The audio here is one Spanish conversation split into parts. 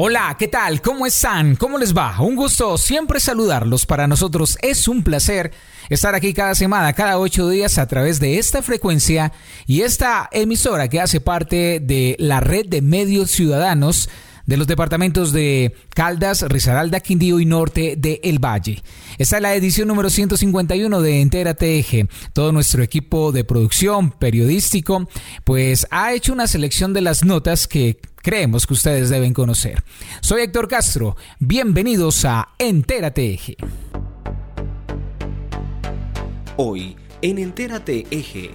Hola, ¿qué tal? ¿Cómo están? ¿Cómo les va? Un gusto siempre saludarlos. Para nosotros es un placer estar aquí cada semana, cada ocho días a través de esta frecuencia y esta emisora que hace parte de la red de medios ciudadanos de los departamentos de Caldas, Risaralda, Quindío y Norte de El Valle. Esta es la edición número 151 de Entera TG. Todo nuestro equipo de producción periodístico pues ha hecho una selección de las notas que creemos que ustedes deben conocer. Soy Héctor Castro, bienvenidos a Entérate Eje. Hoy en Entérate Eje.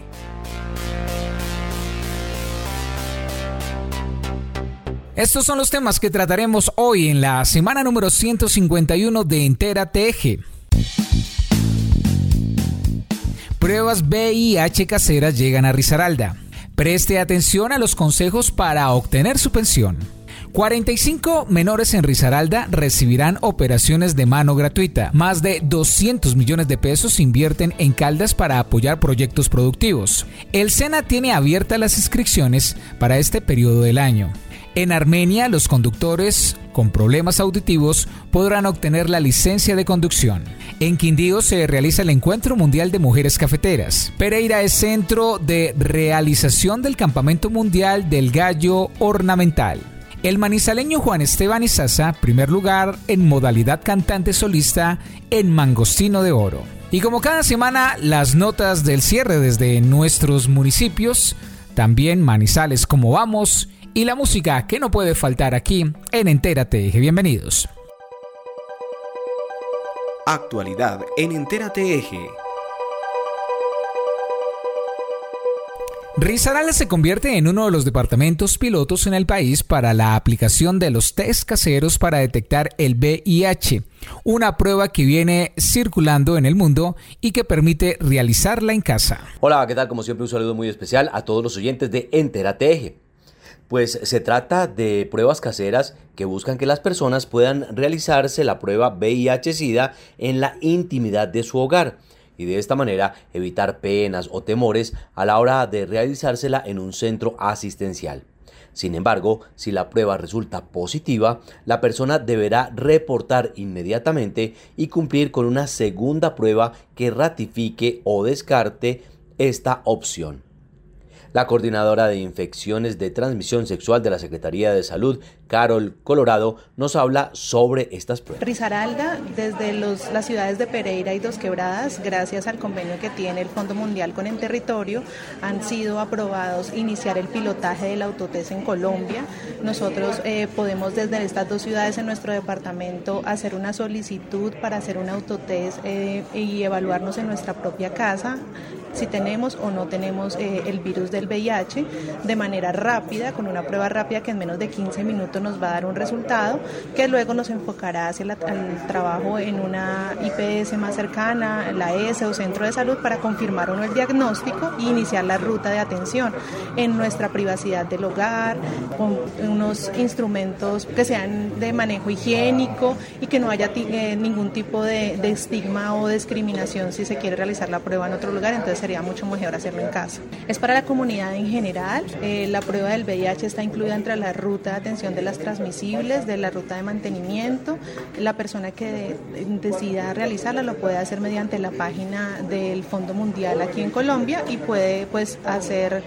Estos son los temas que trataremos hoy en la semana número 151 de Entera TG. Pruebas VIH caseras llegan a Risaralda. Preste atención a los consejos para obtener su pensión. 45 menores en Risaralda recibirán operaciones de mano gratuita. Más de 200 millones de pesos se invierten en Caldas para apoyar proyectos productivos. El SENA tiene abiertas las inscripciones para este periodo del año. En Armenia, los conductores con problemas auditivos podrán obtener la licencia de conducción. En Quindío se realiza el Encuentro Mundial de Mujeres Cafeteras. Pereira es centro de realización del Campamento Mundial del Gallo Ornamental. El manizaleño Juan Esteban Izaza, primer lugar en modalidad cantante solista en Mangostino de Oro. Y como cada semana, las notas del cierre desde nuestros municipios, también Manizales como vamos y la música que no puede faltar aquí en Entérate Eje. Bienvenidos. Actualidad en Entérate Eje. Risaralda se convierte en uno de los departamentos pilotos en el país para la aplicación de los test caseros para detectar el VIH, una prueba que viene circulando en el mundo y que permite realizarla en casa. Hola, ¿qué tal? Como siempre un saludo muy especial a todos los oyentes de Entérate Eje. Pues se trata de pruebas caseras que buscan que las personas puedan realizarse la prueba VIH-Sida en la intimidad de su hogar y de esta manera evitar penas o temores a la hora de realizársela en un centro asistencial. Sin embargo, si la prueba resulta positiva, la persona deberá reportar inmediatamente y cumplir con una segunda prueba que ratifique o descarte esta opción. La coordinadora de infecciones de transmisión sexual de la Secretaría de Salud, Carol Colorado, nos habla sobre estas pruebas. Risaralda, desde las ciudades de Pereira y Dos Quebradas, gracias al convenio que tiene el Fondo Mundial con el territorio, han sido aprobados iniciar el pilotaje del autotest en Colombia. Nosotros eh, podemos desde estas dos ciudades en nuestro departamento hacer una solicitud para hacer un autotest eh, y evaluarnos en nuestra propia casa si tenemos o no tenemos eh, el virus del VIH de manera rápida, con una prueba rápida que en menos de 15 minutos nos va a dar un resultado, que luego nos enfocará hacia el trabajo en una IPS más cercana, la ES o centro de salud, para confirmar o no el diagnóstico e iniciar la ruta de atención en nuestra privacidad del hogar, con unos instrumentos que sean de manejo higiénico y que no haya eh, ningún tipo de, de estigma o discriminación si se quiere realizar la prueba en otro lugar. Entonces sería mucho mejor hacerlo en casa. Es para la comunidad en general. Eh, la prueba del VIH está incluida entre la ruta de atención de las transmisibles, de la ruta de mantenimiento. La persona que decida realizarla lo puede hacer mediante la página del Fondo Mundial aquí en Colombia y puede pues hacer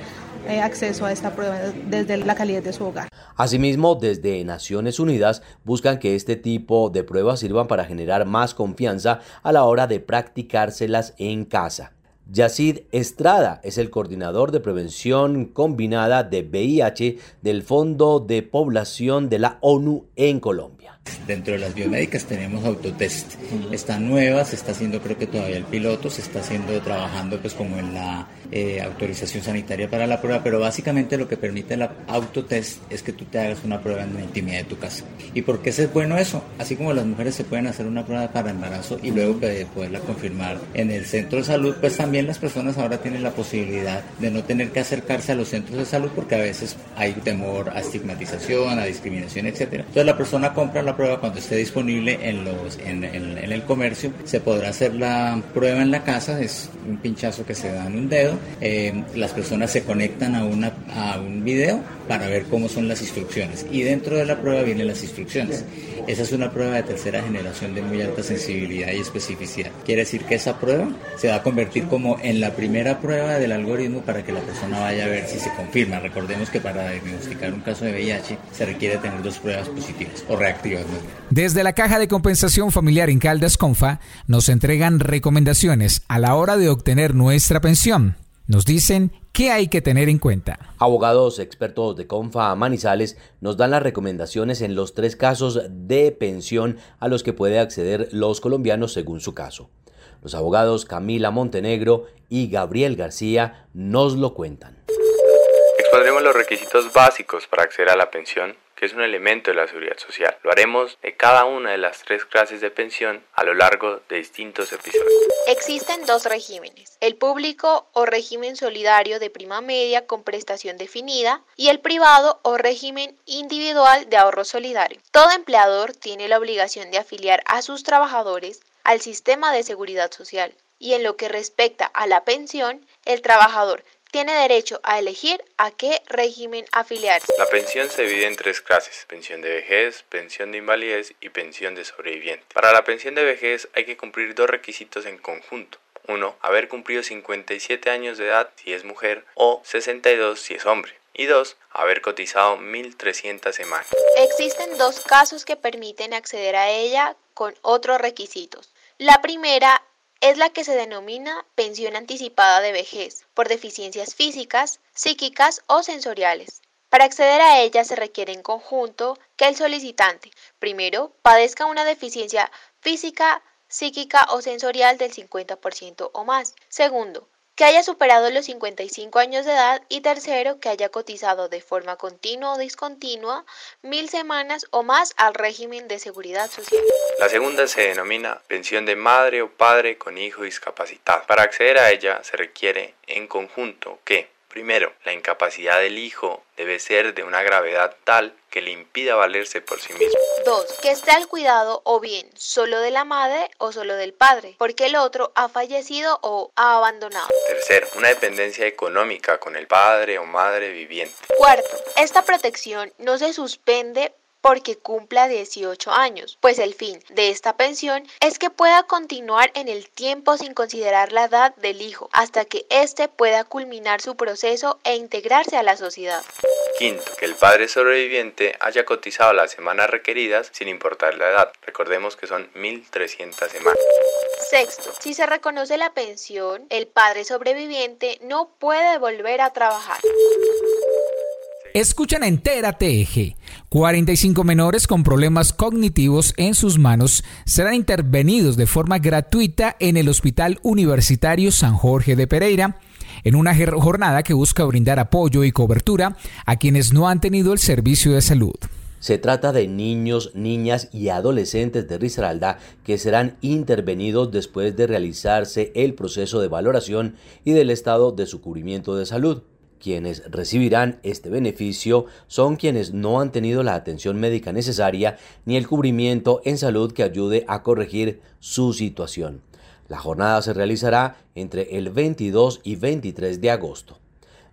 eh, acceso a esta prueba desde la calidad de su hogar. Asimismo, desde Naciones Unidas buscan que este tipo de pruebas sirvan para generar más confianza a la hora de practicárselas en casa. Yacid Estrada es el coordinador de prevención combinada de VIH del Fondo de Población de la ONU en Colombia. Dentro de las biomédicas tenemos autotest. Está nueva, se está haciendo creo que todavía el piloto, se está haciendo trabajando pues como en la eh, autorización sanitaria para la prueba, pero básicamente lo que permite el autotest es que tú te hagas una prueba en la intimidad de tu casa. ¿Y por qué es bueno eso? Así como las mujeres se pueden hacer una prueba para embarazo y luego poderla confirmar en el centro de salud, pues también las personas ahora tienen la posibilidad de no tener que acercarse a los centros de salud porque a veces hay temor a estigmatización, a discriminación, etcétera. Entonces la persona compra la prueba cuando esté disponible en, el comercio, se podrá hacer la prueba en la casa, es un pinchazo que se da en un dedo eh, las personas se conectan a un video para ver cómo son las instrucciones y dentro de la prueba vienen las instrucciones. Esa es una prueba de tercera generación de muy alta sensibilidad y especificidad. Quiere decir que esa prueba se va a convertir como en la primera prueba del algoritmo para que la persona vaya a ver si se confirma. Recordemos que para diagnosticar un caso de VIH se requiere tener dos pruebas positivas o reactivas. Desde la Caja de Compensación Familiar en Caldas Confa nos entregan recomendaciones a la hora de obtener nuestra pensión. Nos dicen qué hay que tener en cuenta. Abogados expertos de Confa Manizales nos dan las recomendaciones en los tres casos de pensión a los que puede acceder los colombianos según su caso. Los abogados Camila Montenegro y Gabriel García nos lo cuentan. Expondremos los requisitos básicos para acceder a la pensión que es un elemento de la seguridad social. Lo haremos de cada una de las tres clases de pensión a lo largo de distintos episodios. Existen dos regímenes, el público o régimen solidario de prima media con prestación definida y el privado o régimen individual de ahorro solidario. Todo empleador tiene la obligación de afiliar a sus trabajadores al sistema de seguridad social y en lo que respecta a la pensión, el trabajador tiene derecho a elegir a qué régimen afiliarse. La pensión se divide en tres clases, pensión de vejez, pensión de invalidez y pensión de sobreviviente. Para la pensión de vejez hay que cumplir dos requisitos en conjunto. Uno, haber cumplido 57 años de edad si es mujer o 62 si es hombre. Y dos, haber cotizado 1.300 semanas. Existen dos casos que permiten acceder a ella con otros requisitos. La primera es la que se denomina pensión anticipada de vejez por deficiencias físicas, psíquicas o sensoriales. Para acceder a ella se requiere en conjunto que el solicitante, primero, padezca una deficiencia física, psíquica o sensorial del 50% o más. Segundo, que haya superado los 55 años de edad y tercero, que haya cotizado de forma continua o discontinua mil semanas o más al régimen de seguridad social. La segunda se denomina pensión de madre o padre con hijo discapacitado. Para acceder a ella se requiere en conjunto que Primero, la incapacidad del hijo debe ser de una gravedad tal que le impida valerse por sí mismo. 2. Que esté al cuidado o bien solo de la madre o solo del padre, porque el otro ha fallecido o ha abandonado. Tercero, una dependencia económica con el padre o madre viviente. Cuarto, esta protección no se suspende porque cumpla 18 años, pues el fin de esta pensión es que pueda continuar en el tiempo sin considerar la edad del hijo, hasta que éste pueda culminar su proceso e integrarse a la sociedad. Quinto, que el padre sobreviviente haya cotizado las semanas requeridas sin importar la edad. Recordemos que son 1.300 semanas. Sexto, si se reconoce la pensión, el padre sobreviviente no puede volver a trabajar. Escuchan entera TEG. 45 menores con problemas cognitivos en sus manos serán intervenidos de forma gratuita en el Hospital Universitario San Jorge de Pereira en una jornada que busca brindar apoyo y cobertura a quienes no han tenido el servicio de salud. Se trata de niños, niñas y adolescentes de Risaralda que serán intervenidos después de realizarse el proceso de valoración y del estado de su cubrimiento de salud. Quienes recibirán este beneficio son quienes no han tenido la atención médica necesaria ni el cubrimiento en salud que ayude a corregir su situación. La jornada se realizará entre el 22 y 23 de agosto.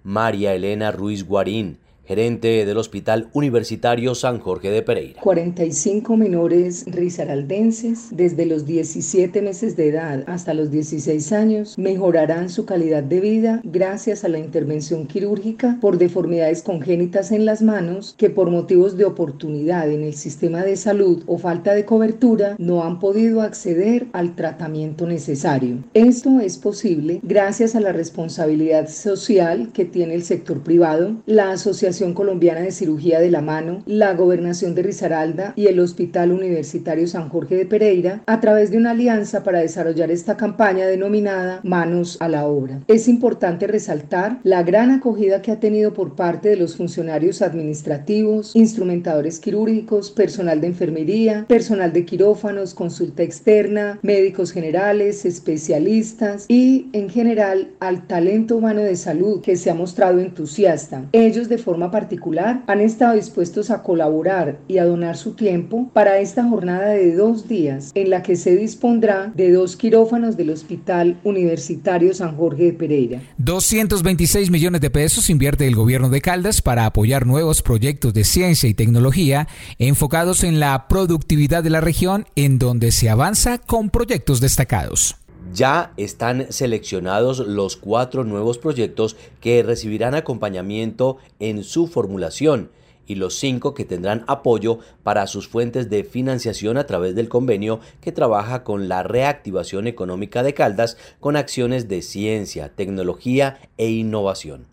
María Elena Ruiz Guarín, gerente del Hospital Universitario San Jorge de Pereira. 45 menores risaraldenses desde los 17 meses de edad hasta los 16 años mejorarán su calidad de vida gracias a la intervención quirúrgica por deformidades congénitas en las manos que por motivos de oportunidad en el sistema de salud o falta de cobertura no han podido acceder al tratamiento necesario. Esto es posible gracias a la responsabilidad social que tiene el sector privado, la asociación Colombiana de Cirugía de la Mano, la Gobernación de Risaralda y el Hospital Universitario San Jorge de Pereira a través de una alianza para desarrollar esta campaña denominada Manos a la Obra. Es importante resaltar la gran acogida que ha tenido por parte de los funcionarios administrativos, instrumentadores quirúrgicos, personal de enfermería, personal de quirófanos, consulta externa, médicos generales, especialistas y en general al talento humano de salud que se ha mostrado entusiasta. Ellos de forma particular han estado dispuestos a colaborar y a donar su tiempo para esta jornada de dos días en la que se dispondrá de dos quirófanos del Hospital Universitario San Jorge de Pereira. 226 millones de pesos invierte el gobierno de Caldas para apoyar nuevos proyectos de ciencia y tecnología enfocados en la productividad de la región en donde se avanza con proyectos destacados. Ya están seleccionados los cuatro nuevos proyectos que recibirán acompañamiento en su formulación y los cinco que tendrán apoyo para sus fuentes de financiación a través del convenio que trabaja con la reactivación económica de Caldas con acciones de ciencia, tecnología e innovación.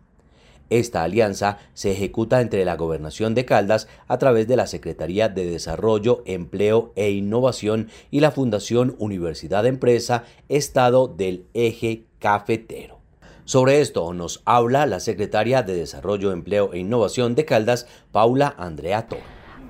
Esta alianza se ejecuta entre la Gobernación de Caldas a través de la Secretaría de Desarrollo, Empleo e Innovación y la Fundación Universidad Empresa Estado del Eje Cafetero. Sobre esto nos habla la secretaria de Desarrollo, Empleo e Innovación de Caldas, Paula Andrea Toro.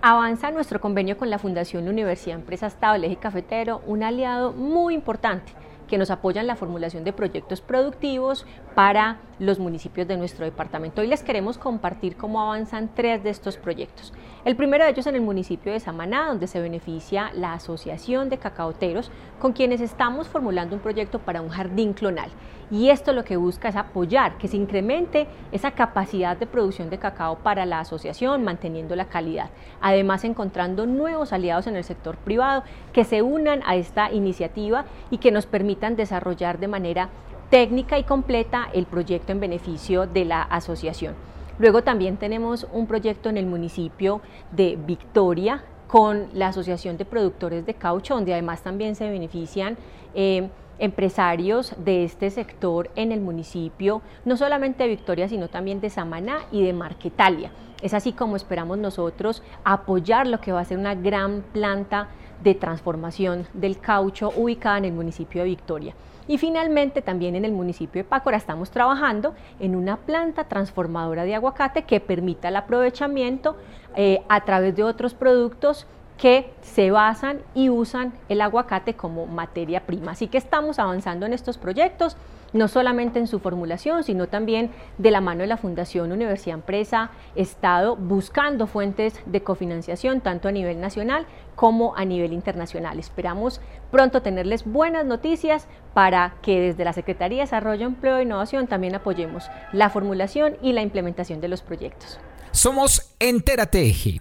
Avanza nuestro convenio con la Fundación Universidad Empresa Estado del Eje Cafetero, un aliado muy importante que nos apoya en la formulación de proyectos productivos para los municipios de nuestro departamento. Hoy les queremos compartir cómo avanzan tres de estos proyectos. El primero de ellos en el municipio de Samaná, donde se beneficia la Asociación de Cacaoteros, con quienes estamos formulando un proyecto para un jardín clonal. Y esto lo que busca es apoyar que se incremente esa capacidad de producción de cacao para la asociación, manteniendo la calidad. Además, encontrando nuevos aliados en el sector privado que se unan a esta iniciativa y que nos permitan desarrollar de manera técnica y completa el proyecto en beneficio de la asociación. Luego también tenemos un proyecto en el municipio de Victoria con la Asociación de Productores de Caucho, donde además también se benefician eh, empresarios de este sector en el municipio, no solamente de Victoria, sino también de Samaná y de Marquetalia. Es así como esperamos nosotros apoyar lo que va a ser una gran planta de transformación del caucho ubicada en el municipio de Victoria. Y finalmente también en el municipio de Pácora estamos trabajando en una planta transformadora de aguacate que permita el aprovechamiento eh, a través de otros productos que se basan y usan el aguacate como materia prima. Así que estamos avanzando en estos proyectos, no solamente en su formulación, sino también de la mano de la Fundación Universidad Empresa Estado, buscando fuentes de cofinanciación tanto a nivel nacional como a nivel internacional. Esperamos pronto tenerles buenas noticias para que desde la Secretaría de Desarrollo, Empleo e Innovación también apoyemos la formulación y la implementación de los proyectos. Somos Enterateje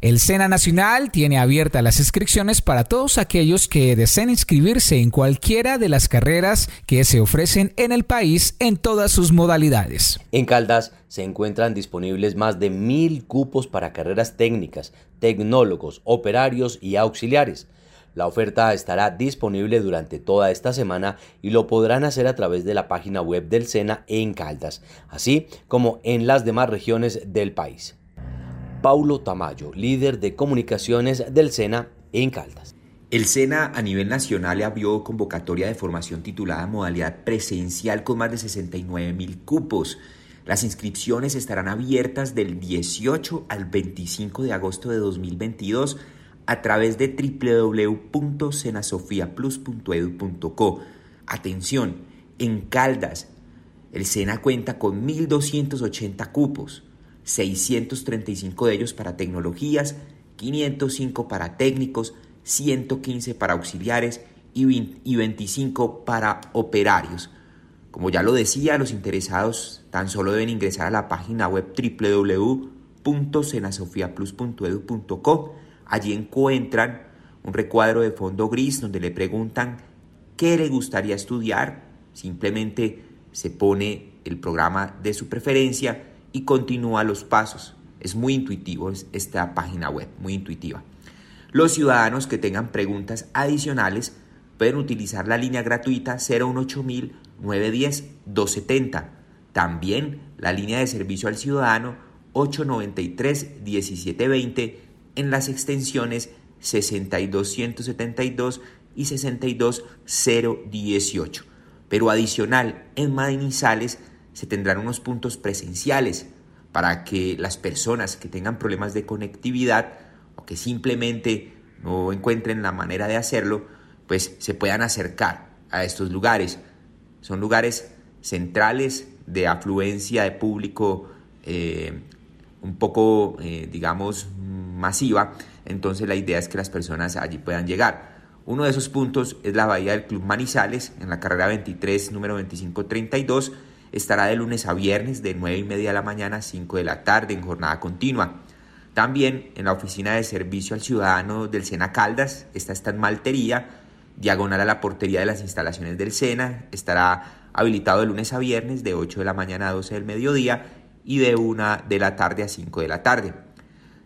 el SENA Nacional tiene abiertas las inscripciones para todos aquellos que deseen inscribirse en cualquiera de las carreras que se ofrecen en el país en todas sus modalidades. En Caldas se encuentran disponibles más de mil cupos para carreras técnicas, tecnólogos, operarios y auxiliares. La oferta estará disponible durante toda esta semana y lo podrán hacer a través de la página web del SENA en Caldas, así como en las demás regiones del país. Paulo Tamayo, líder de comunicaciones del SENA en Caldas. El SENA a nivel nacional abrió convocatoria de formación titulada modalidad presencial con más de 69 mil cupos. Las inscripciones estarán abiertas del 18 al 25 de agosto de 2022 a través de www.senasofiaplus.edu.co. Atención, en Caldas, el SENA cuenta con 1.280 cupos. 635 de ellos para tecnologías, 505 para técnicos, 115 para auxiliares y 25 para operarios. Como ya lo decía, los interesados tan solo deben ingresar a la página web www.senasofiaplus.edu.co. Allí encuentran un recuadro de fondo gris donde le preguntan qué le gustaría estudiar. Simplemente se pone el programa de su preferencia y continúa los pasos. Es muy intuitivo esta página web, muy intuitiva. Los ciudadanos que tengan preguntas adicionales pueden utilizar la línea gratuita 018000 910 270. También la línea de servicio al ciudadano 893-1720 en las extensiones 62172 y 62018. Pero adicional, en Manizales se tendrán unos puntos presenciales para que las personas que tengan problemas de conectividad o que simplemente no encuentren la manera de hacerlo, pues se puedan acercar a estos lugares. Son lugares centrales de afluencia de público eh, un poco, eh, digamos, masiva. Entonces la idea es que las personas allí puedan llegar. Uno de esos puntos es la bahía del Club Manizales, en la carrera 23, número 2532. Estará de lunes a viernes de 9 y media de la mañana a 5 de la tarde en jornada continua. También en la oficina de servicio al ciudadano del Sena Caldas, esta está en Maltería, diagonal a la portería de las instalaciones del Sena, estará habilitado de lunes a viernes de 8 de la mañana a 12 del mediodía y de 1 de la tarde a 5 de la tarde.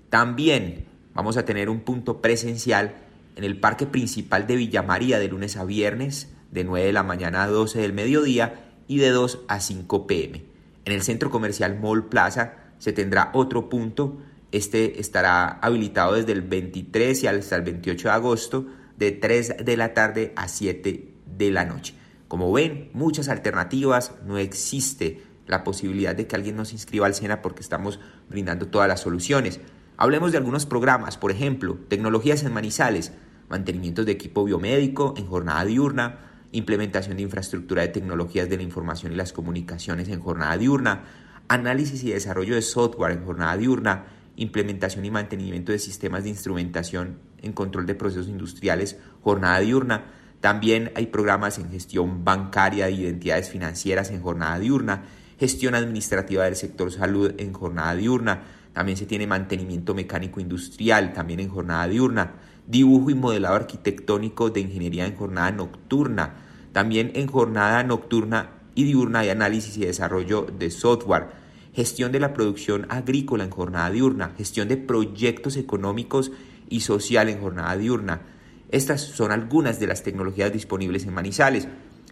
También vamos a tener un punto presencial en el parque principal de Villa María de lunes a viernes de 9 de la mañana a 12 del mediodía y de 2 a 5 pm. En el centro comercial Mall Plaza se tendrá otro punto. Este estará habilitado desde el 23 y hasta el 28 de agosto de 3 de la tarde a 7 de la noche. Como ven, muchas alternativas, no existe la posibilidad de que alguien nos inscriba al SENA porque estamos brindando todas las soluciones. Hablemos de algunos programas, por ejemplo, tecnologías en manizales, mantenimientos de equipo biomédico en jornada diurna, implementación de infraestructura de tecnologías de la información y las comunicaciones en jornada diurna, análisis y desarrollo de software en jornada diurna, implementación y mantenimiento de sistemas de instrumentación en control de procesos industriales, jornada diurna. También hay programas en gestión bancaria de identidades financieras en jornada diurna gestión administrativa del sector salud en jornada diurna, también se tiene mantenimiento mecánico industrial, también en jornada diurna, dibujo y modelado arquitectónico de ingeniería en jornada nocturna, también en jornada nocturna y diurna hay análisis y desarrollo de software, gestión de la producción agrícola en jornada diurna, gestión de proyectos económicos y social en jornada diurna. Estas son algunas de las tecnologías disponibles en Manizales,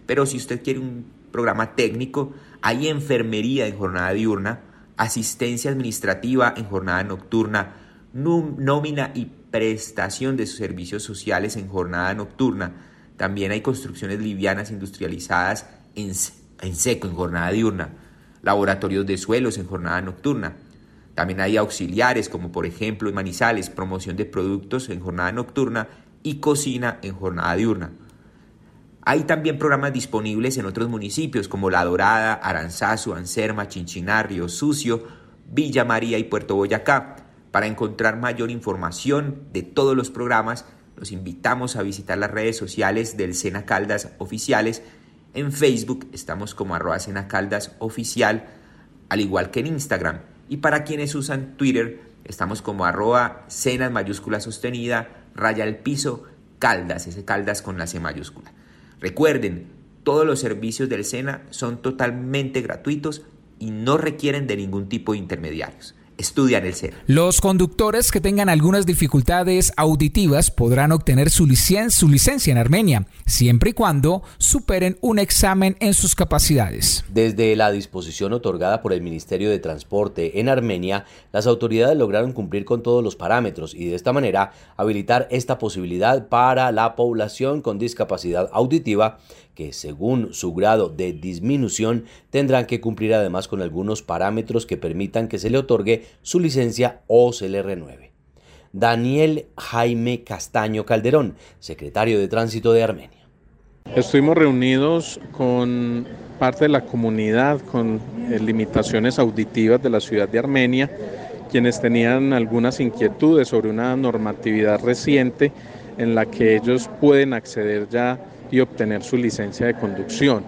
pero si usted quiere un programa técnico, hay enfermería en jornada diurna, asistencia administrativa en jornada nocturna, nómina y prestación de servicios sociales en jornada nocturna. También hay construcciones livianas industrializadas en, en seco en jornada diurna, laboratorios de suelos en jornada nocturna. También hay auxiliares como por ejemplo en Manizales, promoción de productos en jornada nocturna y cocina en jornada diurna. Hay también programas disponibles en otros municipios como La Dorada, Aranzazu, Anserma, Chinchiná, Río Sucio, Villa María y Puerto Boyacá. Para encontrar mayor información de todos los programas, los invitamos a visitar las redes sociales del Sena Caldas Oficiales. En Facebook estamos como arroba Sena Caldas Oficial, al igual que en Instagram. Y para quienes usan Twitter, estamos como arroba Sena mayúscula sostenida, raya al piso, Caldas, ese Caldas con la C mayúscula. Recuerden, todos los servicios del SENA son totalmente gratuitos y no requieren de ningún tipo de intermediarios estudian el SENA. Los conductores que tengan algunas dificultades auditivas podrán obtener su, su, licencia en Armenia, siempre y cuando superen un examen en sus capacidades. Desde la disposición otorgada por el Ministerio de Transporte en Armenia, las autoridades lograron cumplir con todos los parámetros y de esta manera habilitar esta posibilidad para la población con discapacidad auditiva que según su grado de disminución tendrán que cumplir además con algunos parámetros que permitan que se le otorgue su licencia o se le renueve. Daniel Jaime Castaño Calderón, secretario de Tránsito de Armenia. Estuvimos reunidos con parte de la comunidad con eh, limitaciones auditivas de la ciudad de Armenia, quienes tenían algunas inquietudes sobre una normatividad reciente en la que ellos pueden acceder ya y obtener su licencia de conducción.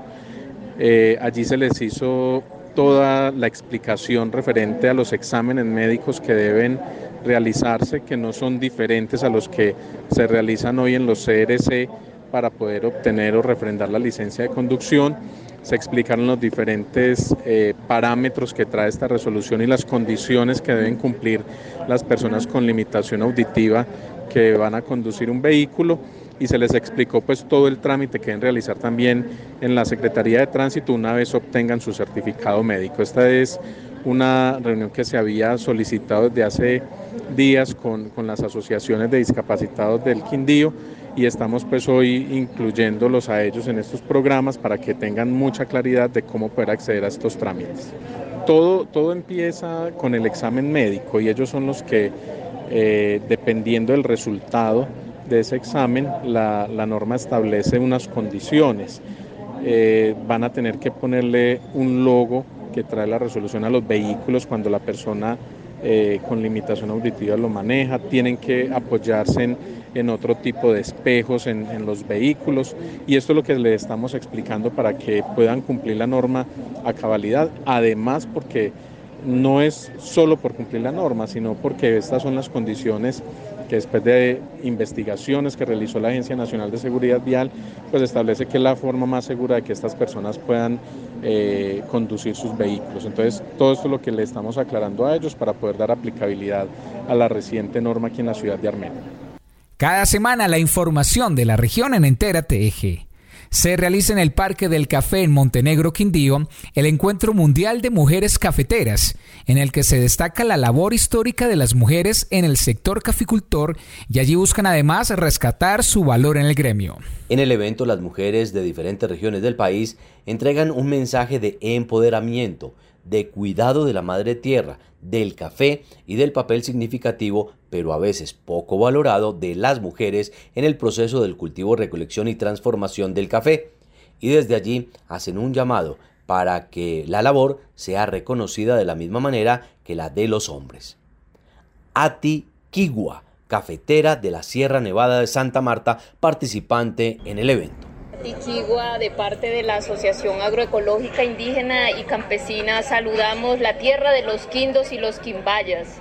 Eh, allí se les hizo toda la explicación referente a los exámenes médicos que deben realizarse, que no son diferentes a los que se realizan hoy en los CRC para poder obtener o refrendar la licencia de conducción. Se explicaron los diferentes eh, parámetros que trae esta resolución y las condiciones que deben cumplir las personas con limitación auditiva que van a conducir un vehículo y se les explicó pues todo el trámite que deben realizar también en la Secretaría de Tránsito una vez obtengan su certificado médico. Esta es una reunión que se había solicitado desde hace días con, con las asociaciones de discapacitados del Quindío y estamos pues hoy incluyéndolos a ellos en estos programas para que tengan mucha claridad de cómo poder acceder a estos trámites. Todo, todo empieza con el examen médico y ellos son los que, eh, dependiendo del resultado de ese examen, la, la norma establece unas condiciones. Eh, van a tener que ponerle un logo que trae la resolución a los vehículos cuando la persona eh, con limitación auditiva lo maneja, tienen que apoyarse en, en otro tipo de espejos en, en, los vehículos. Y esto es lo que le estamos explicando para que puedan cumplir la norma a cabalidad, además porque no es solo por cumplir la norma, sino porque estas son las condiciones que después de investigaciones que realizó la Agencia Nacional de Seguridad Vial, pues establece que es la forma más segura de que estas personas puedan eh, conducir sus vehículos. Entonces, todo esto es lo que le estamos aclarando a ellos para poder dar aplicabilidad a la reciente norma aquí en la ciudad de Armenia. Cada semana la información de la región en Entera TG se realiza en el Parque del Café en Montenegro, Quindío, el Encuentro Mundial de Mujeres Cafeteras, en el que se destaca la labor histórica de las mujeres en el sector caficultor y allí buscan además rescatar su valor en el gremio. En el evento, las mujeres de diferentes regiones del país entregan un mensaje de empoderamiento, de cuidado de la madre tierra, del café y del papel significativo, pero a veces poco valorado, de las mujeres en el proceso del cultivo, recolección y transformación del café. Y desde allí hacen un llamado para que la labor sea reconocida de la misma manera que la de los hombres. Ati Kigua, cafetera de la Sierra Nevada de Santa Marta, participante en el evento. Tiquigua, de parte de la Asociación Agroecológica Indígena y Campesina, saludamos la tierra de los quindos y los quimbayas.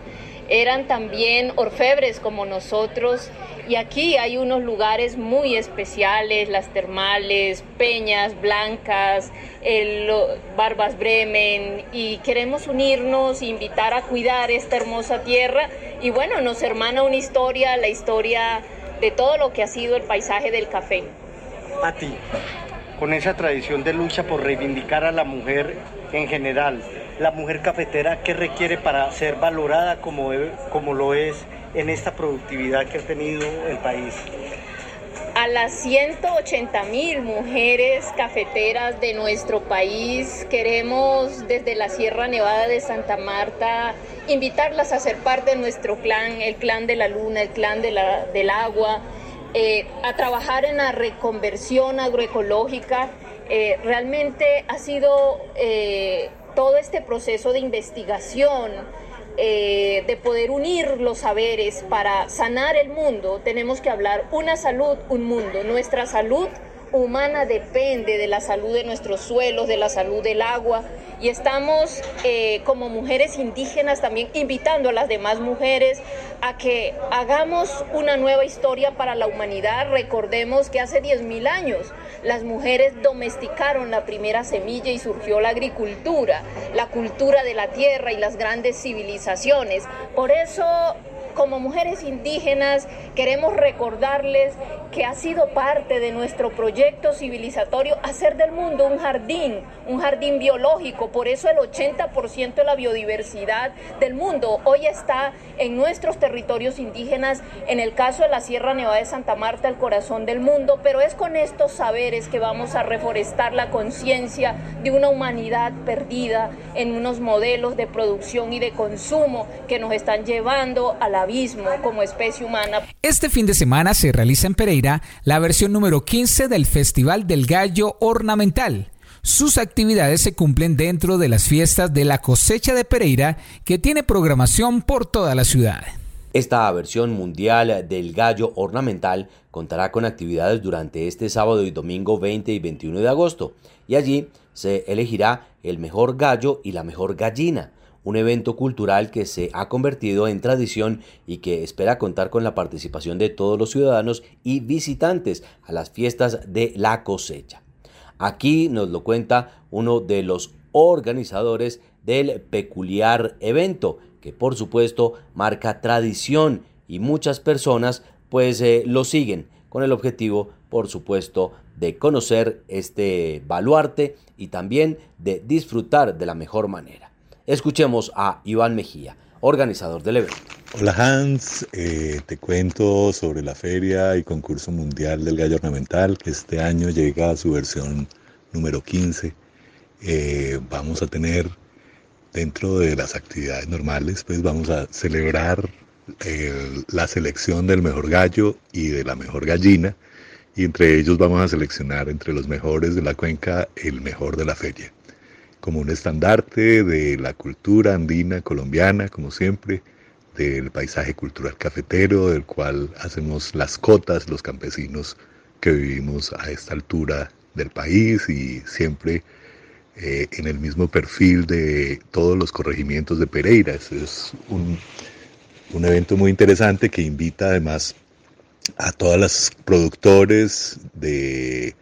Eran también orfebres como nosotros y aquí hay unos lugares muy especiales, las termales, Peñas Blancas, el Barbas Bremen y queremos unirnos e invitar a cuidar esta hermosa tierra y bueno, nos hermana una historia, la historia de todo lo que ha sido el paisaje del café a ti, con esa tradición de lucha por reivindicar a la mujer en general, la mujer cafetera, ¿qué requiere para ser valorada como, como lo es en esta productividad que ha tenido el país? a las 180 mil mujeres cafeteras de nuestro país. Queremos desde la Sierra Nevada de Santa Marta invitarlas a ser parte de nuestro clan, el clan de la luna, el clan de la, del agua, eh, a trabajar en la reconversión agroecológica. Eh, realmente ha sido eh, todo este proceso de investigación, de poder unir los saberes para sanar el mundo. Tenemos que hablar una salud, un mundo. Nuestra salud humana depende de la salud de nuestros suelos, de la salud del agua. Y estamos eh, como mujeres indígenas también invitando a las demás mujeres a que hagamos una nueva historia para la humanidad. Recordemos que hace 10.000 años las mujeres domesticaron la primera semilla y surgió la agricultura, la cultura de la tierra y las grandes civilizaciones. Por eso como mujeres indígenas queremos recordarles que ha sido parte de nuestro proyecto civilizatorio hacer del mundo un jardín, un jardín biológico. Por eso el 80% de la biodiversidad del mundo hoy está en nuestros territorios indígenas, en el caso de la Sierra Nevada de Santa Marta, el corazón del mundo, pero es con estos saberes que vamos a reforestar la conciencia de una humanidad perdida en unos modelos de producción y de consumo que nos están llevando al abismo como especie humana. Este fin de semana se realiza en Pereira la versión número 15 del Festival del Gallo Ornamental. Sus actividades se cumplen dentro de las fiestas de la cosecha de Pereira, que tiene programación por toda la ciudad. Esta versión mundial del gallo ornamental contará con actividades durante este sábado y domingo 20 y 21 de agosto, y allí se elegirá el mejor gallo y la mejor gallina un evento cultural que se ha convertido en tradición y que espera contar con la participación de todos los ciudadanos y visitantes a las fiestas de la cosecha. Aquí nos lo cuenta uno de los organizadores del peculiar evento, que por supuesto marca tradición y muchas personas pues eh, lo siguen con el objetivo, por supuesto, de conocer este baluarte y también de disfrutar de la mejor manera. Escuchemos a Iván Mejía, organizador del evento. Hola Hans, eh, te cuento sobre la feria y concurso mundial del gallo ornamental que este año llega a su versión número 15. Eh, vamos a tener dentro de las actividades normales, pues vamos a celebrar eh, la selección del mejor gallo y de la mejor gallina y entre ellos vamos a seleccionar entre los mejores de la cuenca el mejor de la feria como un estandarte de la cultura andina colombiana, como siempre, del paisaje cultural cafetero, del cual hacemos las cotas los campesinos que vivimos a esta altura del país y siempre eh, en el mismo perfil de todos los corregimientos de Pereira. Es un, un evento muy interesante que invita además a todos los productores de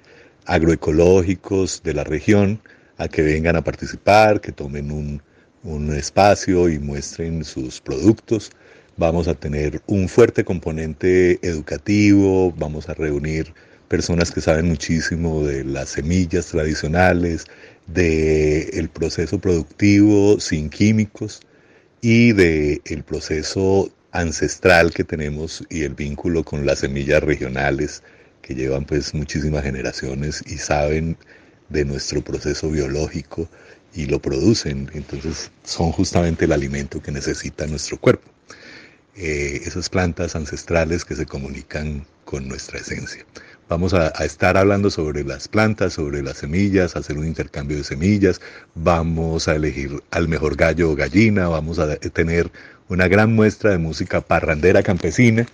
agroecológicos de la región a que vengan a participar, que tomen un, un espacio y muestren sus productos. Vamos a tener un fuerte componente educativo, vamos a reunir personas que saben muchísimo de las semillas tradicionales, del el proceso productivo sin químicos y del el proceso ancestral que tenemos y el vínculo con las semillas regionales que llevan pues muchísimas generaciones y saben de nuestro proceso biológico y lo producen, entonces son justamente el alimento que necesita nuestro cuerpo. Eh, esas plantas ancestrales que se comunican con nuestra esencia. Vamos a, estar hablando sobre las plantas, sobre las semillas, hacer un intercambio de semillas, vamos a elegir al mejor gallo o gallina, vamos a tener una gran muestra de música parrandera campesina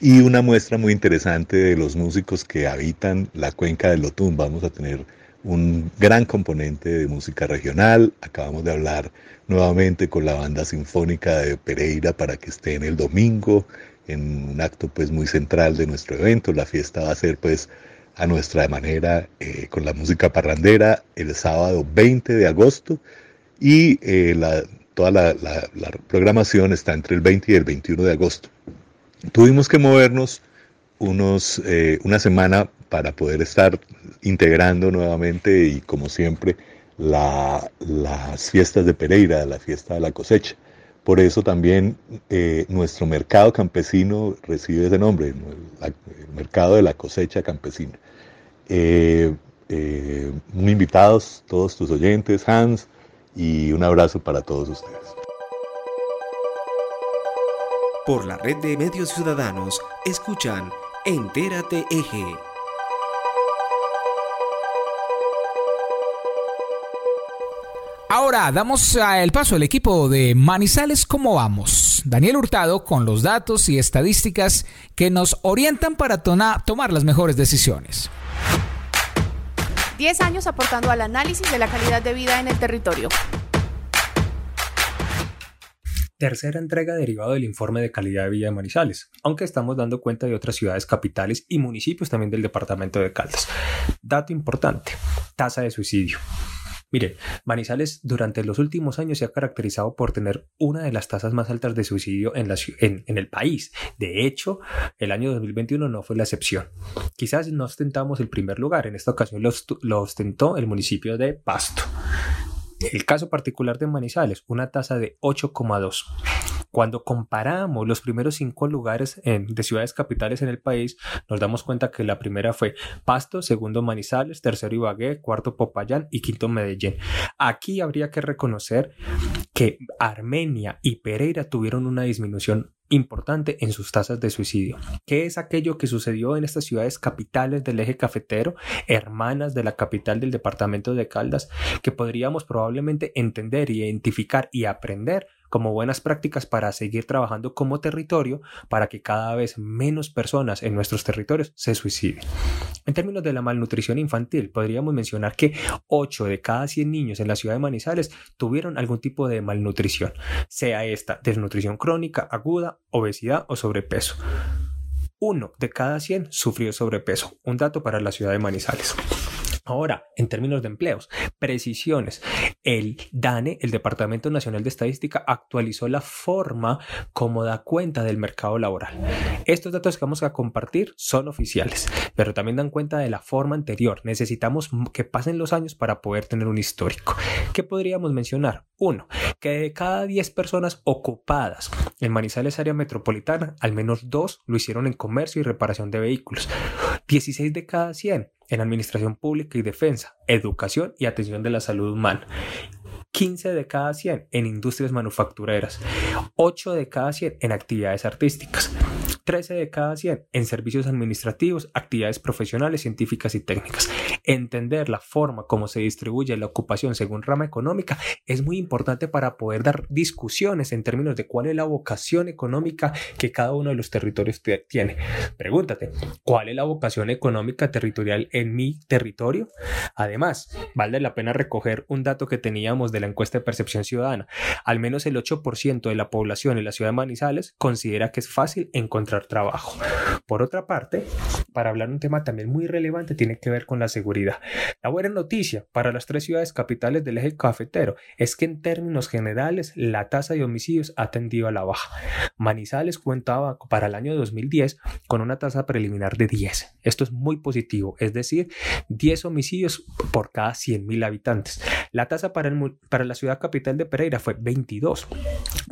y una muestra muy interesante de los músicos que habitan la cuenca del Lotún. Vamos a tener un gran componente de música regional. Acabamos de hablar nuevamente con la banda sinfónica de Pereira para que esté en el domingo en un acto pues muy central de nuestro evento. La fiesta va a ser pues a nuestra manera eh, con la música parrandera el sábado 20 de agosto y eh, la, toda la, programación está entre el 20 y el 21 de agosto. Tuvimos que movernos unos, eh, una semana para poder estar integrando nuevamente y como siempre las fiestas de Pereira, la fiesta de la cosecha. Por eso también eh, nuestro mercado campesino recibe ese nombre, el, mercado de la cosecha campesina. Eh, eh, muy invitados todos tus oyentes, Hans, y un abrazo para todos ustedes. Por la red de medios ciudadanos, escuchan Entérate Eje. Ahora damos el paso al equipo de Manizales ¿Cómo vamos? Daniel Hurtado con los datos y estadísticas que nos orientan para tomar las mejores decisiones. 10 años aportando al análisis de la calidad de vida en el territorio. Tercera entrega derivado del informe de calidad de vida de Manizales, aunque estamos dando cuenta de otras ciudades capitales y municipios también del departamento de Caldas. Dato importante, tasa de suicidio. Mire, Manizales durante los últimos años se ha caracterizado por tener una de las tasas más altas de suicidio en, el país. De hecho, el año 2021 no fue la excepción. Quizás no ostentamos el primer lugar, en esta ocasión lo ostentó el municipio de Pasto. El caso particular de Manizales, una tasa de 8,2. Cuando comparamos los primeros cinco lugares de ciudades capitales en el país, nos damos cuenta que la primera fue Pasto, segundo Manizales, tercero Ibagué, cuarto Popayán y quinto Medellín. Aquí habría que reconocer que Armenia y Pereira tuvieron una disminución importante en sus tasas de suicidio. ¿Qué es aquello que sucedió en estas ciudades capitales del eje cafetero, hermanas de la capital del departamento de Caldas, que podríamos probablemente entender, identificar y aprender como buenas prácticas para seguir trabajando como territorio para que cada vez menos personas en nuestros territorios se suiciden. En términos de la malnutrición infantil, podríamos mencionar que 8 de cada 100 niños en la ciudad de Manizales tuvieron algún tipo de malnutrición, sea esta desnutrición crónica, aguda, obesidad o sobrepeso. Uno de cada 100 sufrió sobrepeso, un dato para la ciudad de Manizales. Ahora, en términos de empleos, precisiones. El DANE, el Departamento Nacional de Estadística, actualizó la forma como da cuenta del mercado laboral. Estos datos que vamos a compartir son oficiales, pero también dan cuenta de la forma anterior. Necesitamos que pasen los años para poder tener un histórico. ¿Qué podríamos mencionar? Uno, que de cada 10 personas ocupadas en Manizales área metropolitana, al menos dos lo hicieron en comercio y reparación de vehículos. 16 de cada 100 en administración pública y defensa, educación y atención de la salud humana. 15 de cada 100 en industrias manufactureras, 8 de cada 100 en actividades artísticas, 13 de cada 100 en servicios administrativos, actividades profesionales, científicas y técnicas. Entender la forma como se distribuye la ocupación según rama económica es muy importante para poder dar discusiones en términos de cuál es la vocación económica que cada uno de los territorios tiene. Pregúntate, ¿cuál es la vocación económica territorial en mi territorio? Además, vale la pena recoger un dato que teníamos de la encuesta de percepción ciudadana. Al menos el 8% de la población en la ciudad de Manizales considera que es fácil encontrar trabajo. Por otra parte, para hablar un tema también muy relevante, tiene que ver con la seguridad. La buena noticia para las tres ciudades capitales del eje cafetero es que en términos generales la tasa de homicidios ha tendido a la baja. Manizales contaba para el año 2010 con una tasa preliminar de 10. Esto es muy positivo, es decir, 10 homicidios por cada 100.000 habitantes. La tasa para, la ciudad capital de Pereira fue 22,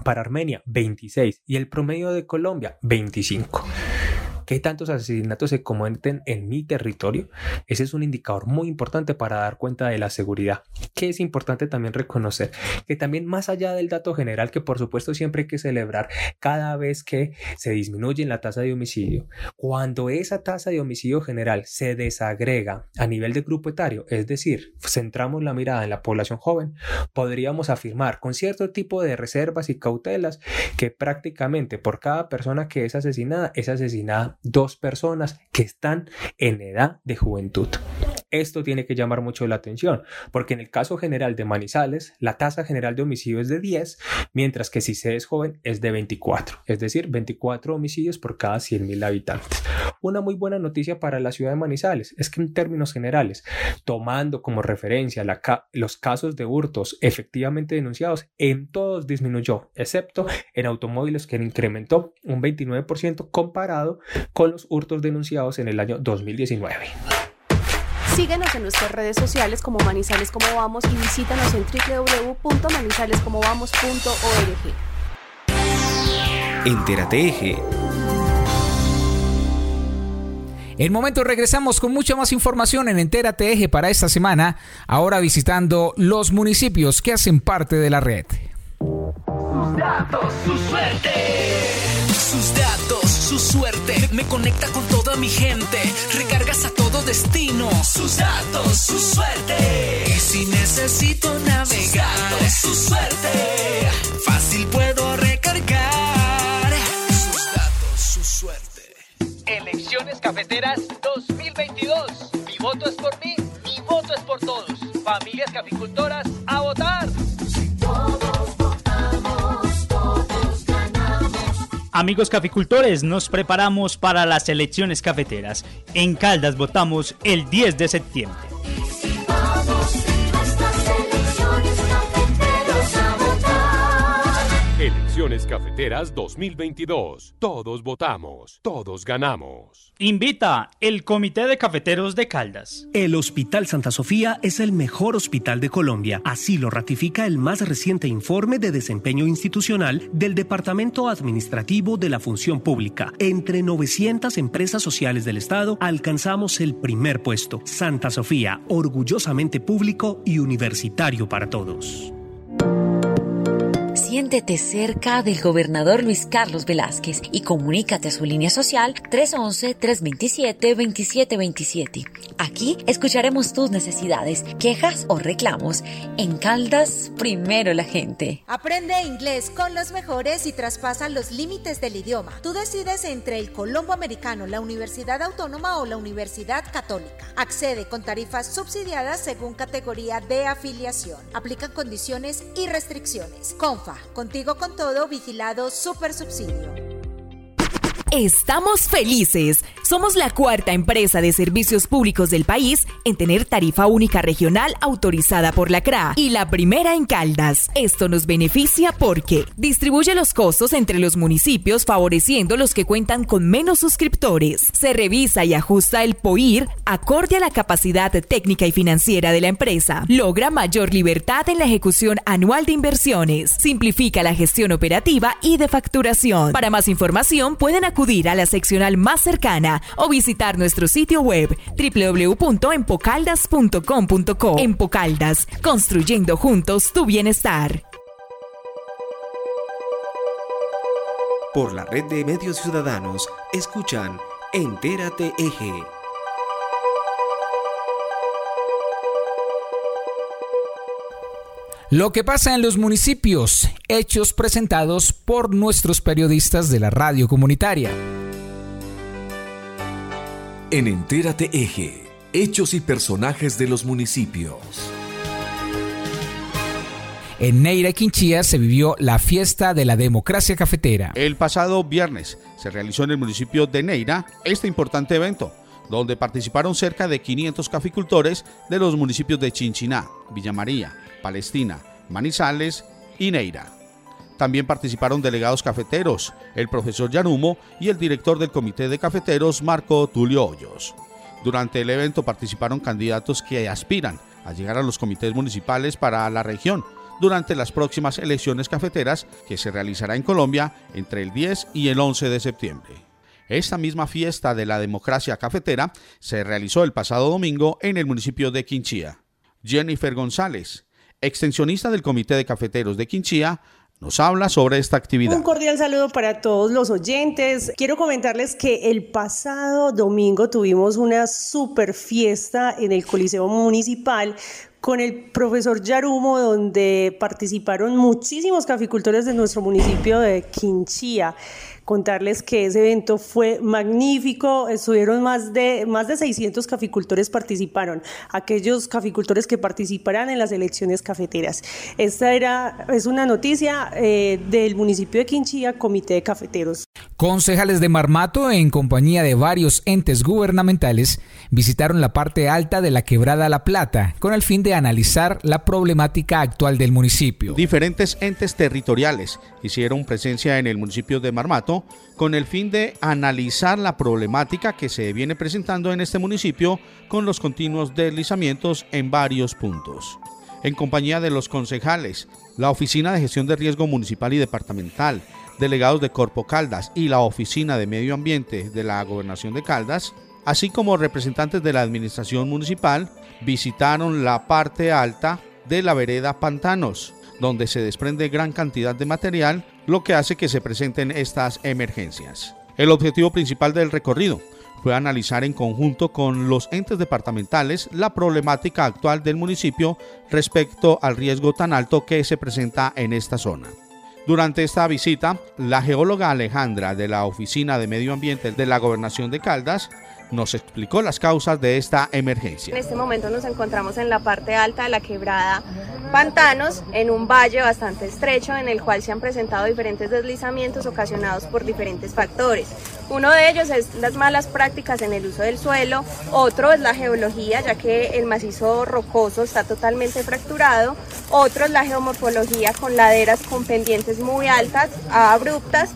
para Armenia 26 y el promedio de Colombia 25 ¿Qué tantos asesinatos se cometen en mi territorio? Ese es un indicador muy importante para dar cuenta de la seguridad. Que es importante también reconocer que también más allá del dato general que por supuesto siempre hay que celebrar cada vez que se disminuye la tasa de homicidio, cuando esa tasa de homicidio general se desagrega a nivel de grupo etario, es decir, centramos la mirada en la población joven, podríamos afirmar con cierto tipo de reservas y cautelas que prácticamente por cada persona que es asesinada es asesinada dos personas que están en edad de juventud. Esto tiene que llamar mucho la atención, porque en el caso general de Manizales, la tasa general de homicidio es de 10, mientras que si se es joven es de 24, es decir, 24 homicidios por cada 100.000 habitantes. Una muy buena noticia para la ciudad de Manizales es que en términos generales, tomando como referencia los casos de hurtos efectivamente denunciados, en todos disminuyó, excepto en automóviles que incrementó un 29% comparado con los hurtos denunciados en el año 2019. Síguenos en nuestras redes sociales como Manizales Como Vamos y visítanos en www.manizalescomovamos.org. Entérate Eje. En momento regresamos con mucha más información en Entérate Eje para esta semana, ahora visitando los municipios que hacen parte de la red. Sus datos, su suerte. Sus datos, su suerte. Me conecta con toda mi gente. Recargas a todo destino. Sus datos, su suerte. Y si necesito navegar, su suerte. Fácil puedo recargar. Sus datos, su suerte. Elecciones Cafeteras 2022. Mi voto es por mí, mi voto es por todos. Familias caficultoras, a votar. Amigos caficultores, nos preparamos para las elecciones cafeteras. En Caldas votamos el 10 de septiembre. Elecciones Cafeteras 2022. Todos votamos, todos ganamos. Invita el Comité de Cafeteros de Caldas. El Hospital Santa Sofía es el mejor hospital de Colombia. Así lo ratifica el más reciente informe de desempeño institucional del Departamento Administrativo de la Función Pública. Entre 900 empresas sociales del Estado alcanzamos el primer puesto. Santa Sofía, orgullosamente público y universitario para todos. Siéntete cerca del gobernador Luis Carlos Velázquez y comunícate a su línea social 311-327-2727. Aquí escucharemos tus necesidades, quejas o reclamos. En Caldas, primero la gente. Aprende inglés con los mejores y traspasa los límites del idioma. Tú decides entre el Colombo Americano, la Universidad Autónoma o la Universidad Católica. Accede con tarifas subsidiadas según categoría de afiliación. Aplican condiciones y restricciones. Confa, contigo con todo, vigilado super subsidio. Estamos felices. Somos la cuarta empresa de servicios públicos del país en tener tarifa única regional autorizada por la CRA y la primera en Caldas. Esto nos beneficia porque distribuye los costos entre los municipios favoreciendo los que cuentan con menos suscriptores. Se revisa y ajusta el POIR acorde a la capacidad técnica y financiera de la empresa. Logra mayor libertad en la ejecución anual de inversiones. Simplifica la gestión operativa y de facturación. Para más información pueden acudir a la seccional más cercana o visitar nuestro sitio web www.empocaldas.com.co. Empocaldas, construyendo juntos tu bienestar. Por la red de medios ciudadanos, escuchan Entérate Eje. Lo que pasa en los municipios, hechos presentados por nuestros periodistas de la radio comunitaria. En Entérate Eje, hechos y personajes de los municipios. En Neira, Quinchía, se vivió la fiesta de la democracia cafetera. El pasado viernes se realizó en el municipio de Neira este importante evento, donde participaron cerca de 500 caficultores de los municipios de Chinchiná, Villa María, Palestina, Manizales y Neira. También participaron delegados cafeteros, el profesor Yanumo y el director del comité de cafeteros, Marco Tulio Hoyos. Durante el evento participaron candidatos que aspiran a llegar a los comités municipales para la región durante las próximas elecciones cafeteras que se realizará en Colombia entre el 10 y el 11 de septiembre. Esta misma fiesta de la democracia cafetera se realizó el pasado domingo en el municipio de Quinchía. Jennifer González, extensionista del Comité de Cafeteros de Quinchía, nos habla sobre esta actividad. Un cordial saludo para todos los oyentes. Quiero comentarles que el pasado domingo tuvimos una super fiesta en el Coliseo Municipal con el profesor Yarumo, donde participaron muchísimos caficultores de nuestro municipio de Quinchía contarles que ese evento fue magnífico, estuvieron más de, más de 600 caficultores participaron, aquellos caficultores que participarán en las elecciones cafeteras. Esta era, es una noticia eh, del municipio de Quinchía, Comité de Cafeteros. Concejales de Marmato, en compañía de varios entes gubernamentales, visitaron la parte alta de la quebrada La Plata con el fin de analizar la problemática actual del municipio. Diferentes entes territoriales hicieron presencia en el municipio de Marmato con el fin de analizar la problemática que se viene presentando en este municipio con los continuos deslizamientos en varios puntos. En compañía de los concejales, la Oficina de Gestión de Riesgo Municipal y Departamental, delegados de Corpo Caldas y la Oficina de Medio Ambiente de la Gobernación de Caldas, así como representantes de la Administración Municipal, visitaron la parte alta de la vereda Pantanos, donde se desprende gran cantidad de material, lo que hace que se presenten estas emergencias. El objetivo principal del recorrido fue analizar en conjunto con los entes departamentales la problemática actual del municipio respecto al riesgo tan alto que se presenta en esta zona. Durante esta visita, la geóloga Alejandra de la Oficina de Medio Ambiente de la Gobernación de Caldas nos explicó las causas de esta emergencia. En este momento nos encontramos en la parte alta de la quebrada Pantanos, en un valle bastante estrecho en el cual se han presentado diferentes deslizamientos ocasionados por diferentes factores. Uno de ellos es las malas prácticas en el uso del suelo, otro es la geología, ya que el macizo rocoso está totalmente fracturado, otro es la geomorfología con laderas con pendientes muy altas, abruptas,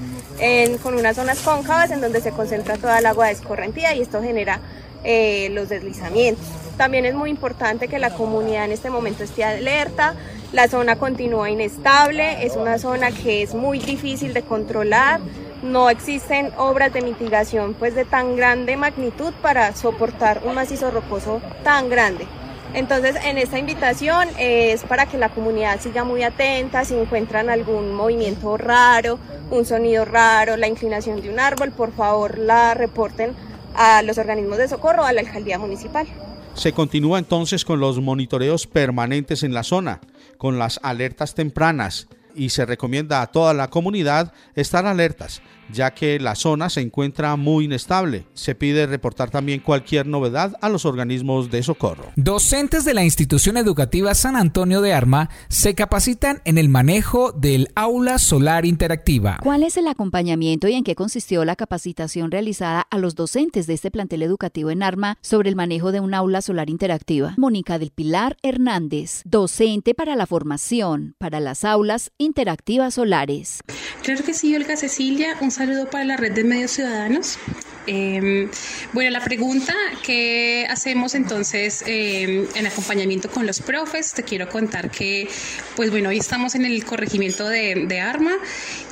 con unas zonas cóncavas en donde se concentra toda el agua escorrentía y esto genera eh, los deslizamientos. También es muy importante que la comunidad en este momento esté alerta. La zona continúa inestable, es una zona que es muy difícil de controlar. No existen obras de mitigación pues de tan grande magnitud para soportar un macizo rocoso tan grande. Entonces, en esta invitación es para que la comunidad siga muy atenta, si encuentran algún movimiento raro, un sonido raro, la inclinación de un árbol, por favor la reporten a los organismos de socorro, a la alcaldía municipal. Se continúa entonces con los monitoreos permanentes en la zona, con las alertas tempranas, y se recomienda a toda la comunidad estar alertas ya que la zona se encuentra muy inestable. Se pide reportar también cualquier novedad a los organismos de socorro. Docentes de la institución educativa San Antonio de Arma se capacitan en el manejo del aula solar interactiva. ¿Cuál es el acompañamiento y en qué consistió la capacitación realizada a los docentes de este plantel educativo en Arma sobre el manejo de un aula solar interactiva? Mónica del Pilar Hernández, docente para la formación para las aulas interactivas solares. Claro que sí, Olga Cecilia, un saludo para la red de medios ciudadanos. Eh, bueno, la pregunta que hacemos entonces eh, en acompañamiento con los profes, te quiero contar que, pues bueno, hoy estamos en el corregimiento de, de Arma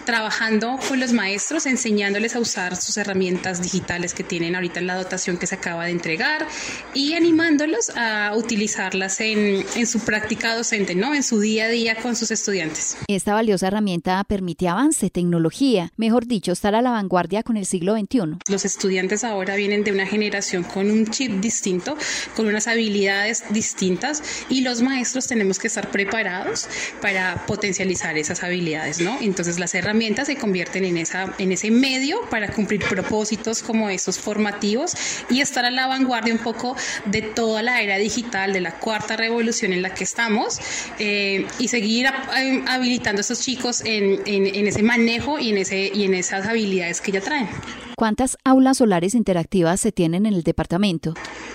trabajando con los maestros, enseñándoles a usar sus herramientas digitales que tienen ahorita en la dotación que se acaba de entregar y animándolos a utilizarlas en, en, su práctica docente, ¿no? En su día a día con sus estudiantes. Esta valiosa herramienta permite avance, tecnología, mejor dicho, estar a la vanguardia con el siglo XXI. Los estudiantes ahora vienen de una generación con un chip distinto, con unas habilidades distintas y los maestros tenemos que estar preparados para potencializar esas habilidades, ¿no? Entonces las herramientas herramientas se convierten en, esa, en ese medio para cumplir propósitos como estos formativos y estar a la vanguardia un poco de toda la era digital, de la cuarta revolución en la que estamos eh, y seguir habilitando a estos chicos en, en, en, ese manejo y en, ese, y en esas habilidades que ya traen. ¿Cuántas aulas solares interactivas se tienen en el departamento?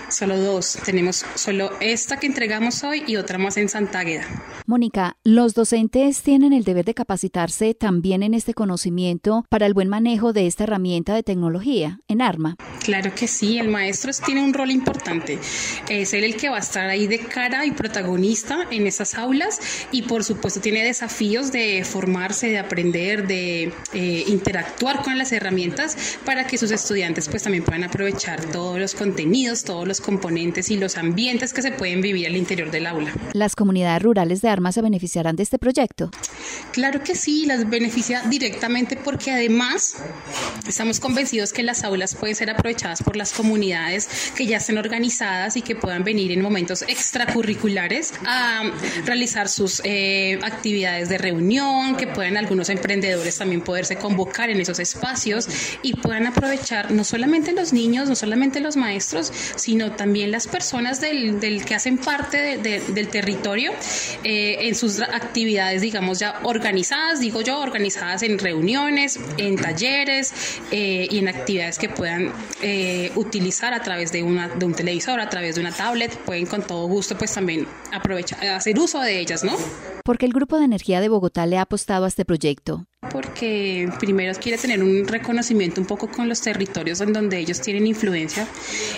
Solo dos. Tenemos solo esta que entregamos hoy y otra más en Santa Águeda. Mónica, ¿los docentes tienen el deber de capacitarse también en este conocimiento para el buen manejo de esta herramienta de tecnología en ARMA? Claro que sí, el maestro tiene un rol importante. Es él el que va a estar ahí de cara y protagonista en esas aulas y por supuesto tiene desafíos de formarse, de aprender, de eh, interactuar con las herramientas para que sus estudiantes pues también puedan aprovechar todos los contenidos, todos los componentes y los ambientes que se pueden vivir al interior del aula. ¿Las comunidades rurales de Armas se beneficiarán de este proyecto? Claro que sí, las beneficia directamente porque además estamos convencidos que las aulas pueden ser aprovechadas por las comunidades que ya estén organizadas y que puedan venir en momentos extracurriculares a realizar sus eh, actividades de reunión, que puedan algunos emprendedores también poderse convocar en esos espacios y puedan aprovechar no solamente los niños, no solamente los maestros, sino también las personas del, del que hacen parte de, de, del territorio eh, en sus actividades, digamos, ya organizadas, digo yo, organizadas en reuniones, en talleres eh, y en actividades que puedan eh, utilizar a través de, una, de un televisor, a través de una tablet, pueden con todo gusto pues también aprovechar, hacer uso de ellas, ¿no? Porque el Grupo de Energía de Bogotá le ha apostado a este proyecto porque primero quiere tener un reconocimiento un poco con los territorios en donde ellos tienen influencia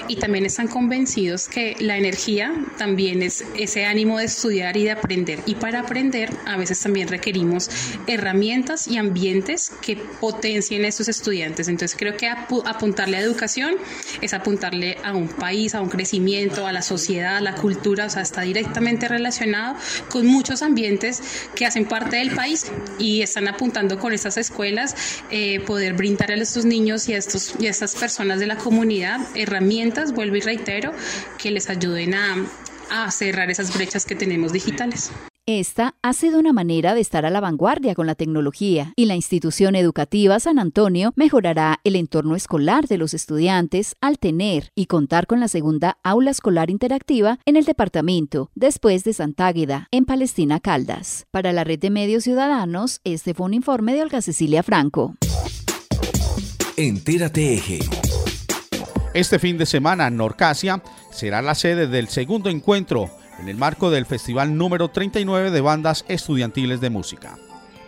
y también están convencidos que la energía también es ese ánimo de estudiar y de aprender. Y para aprender a veces también requerimos herramientas y ambientes que potencien a estos estudiantes. Entonces creo que apuntarle a educación es apuntarle a un país a un crecimiento a la sociedad a la cultura o sea está directamente relacionado con muchos ambientes que hacen parte del país y están apuntando con estas escuelas, eh, poder brindar a estos niños y a, estos, y estas personas de la comunidad herramientas, vuelvo y reitero, que les ayuden a cerrar esas brechas que tenemos digitales. Esta ha sido una manera de estar a la vanguardia con la tecnología y la institución educativa San Antonio mejorará el entorno escolar de los estudiantes al tener y contar con la segunda aula escolar interactiva en el departamento después de Santágueda, en Palestina Caldas. Para la red de medios ciudadanos, este fue un informe de Olga Cecilia Franco. Entérate Eje. Este fin de semana, Norcasia será la sede del segundo encuentro en el marco del Festival número 39 de Bandas Estudiantiles de Música.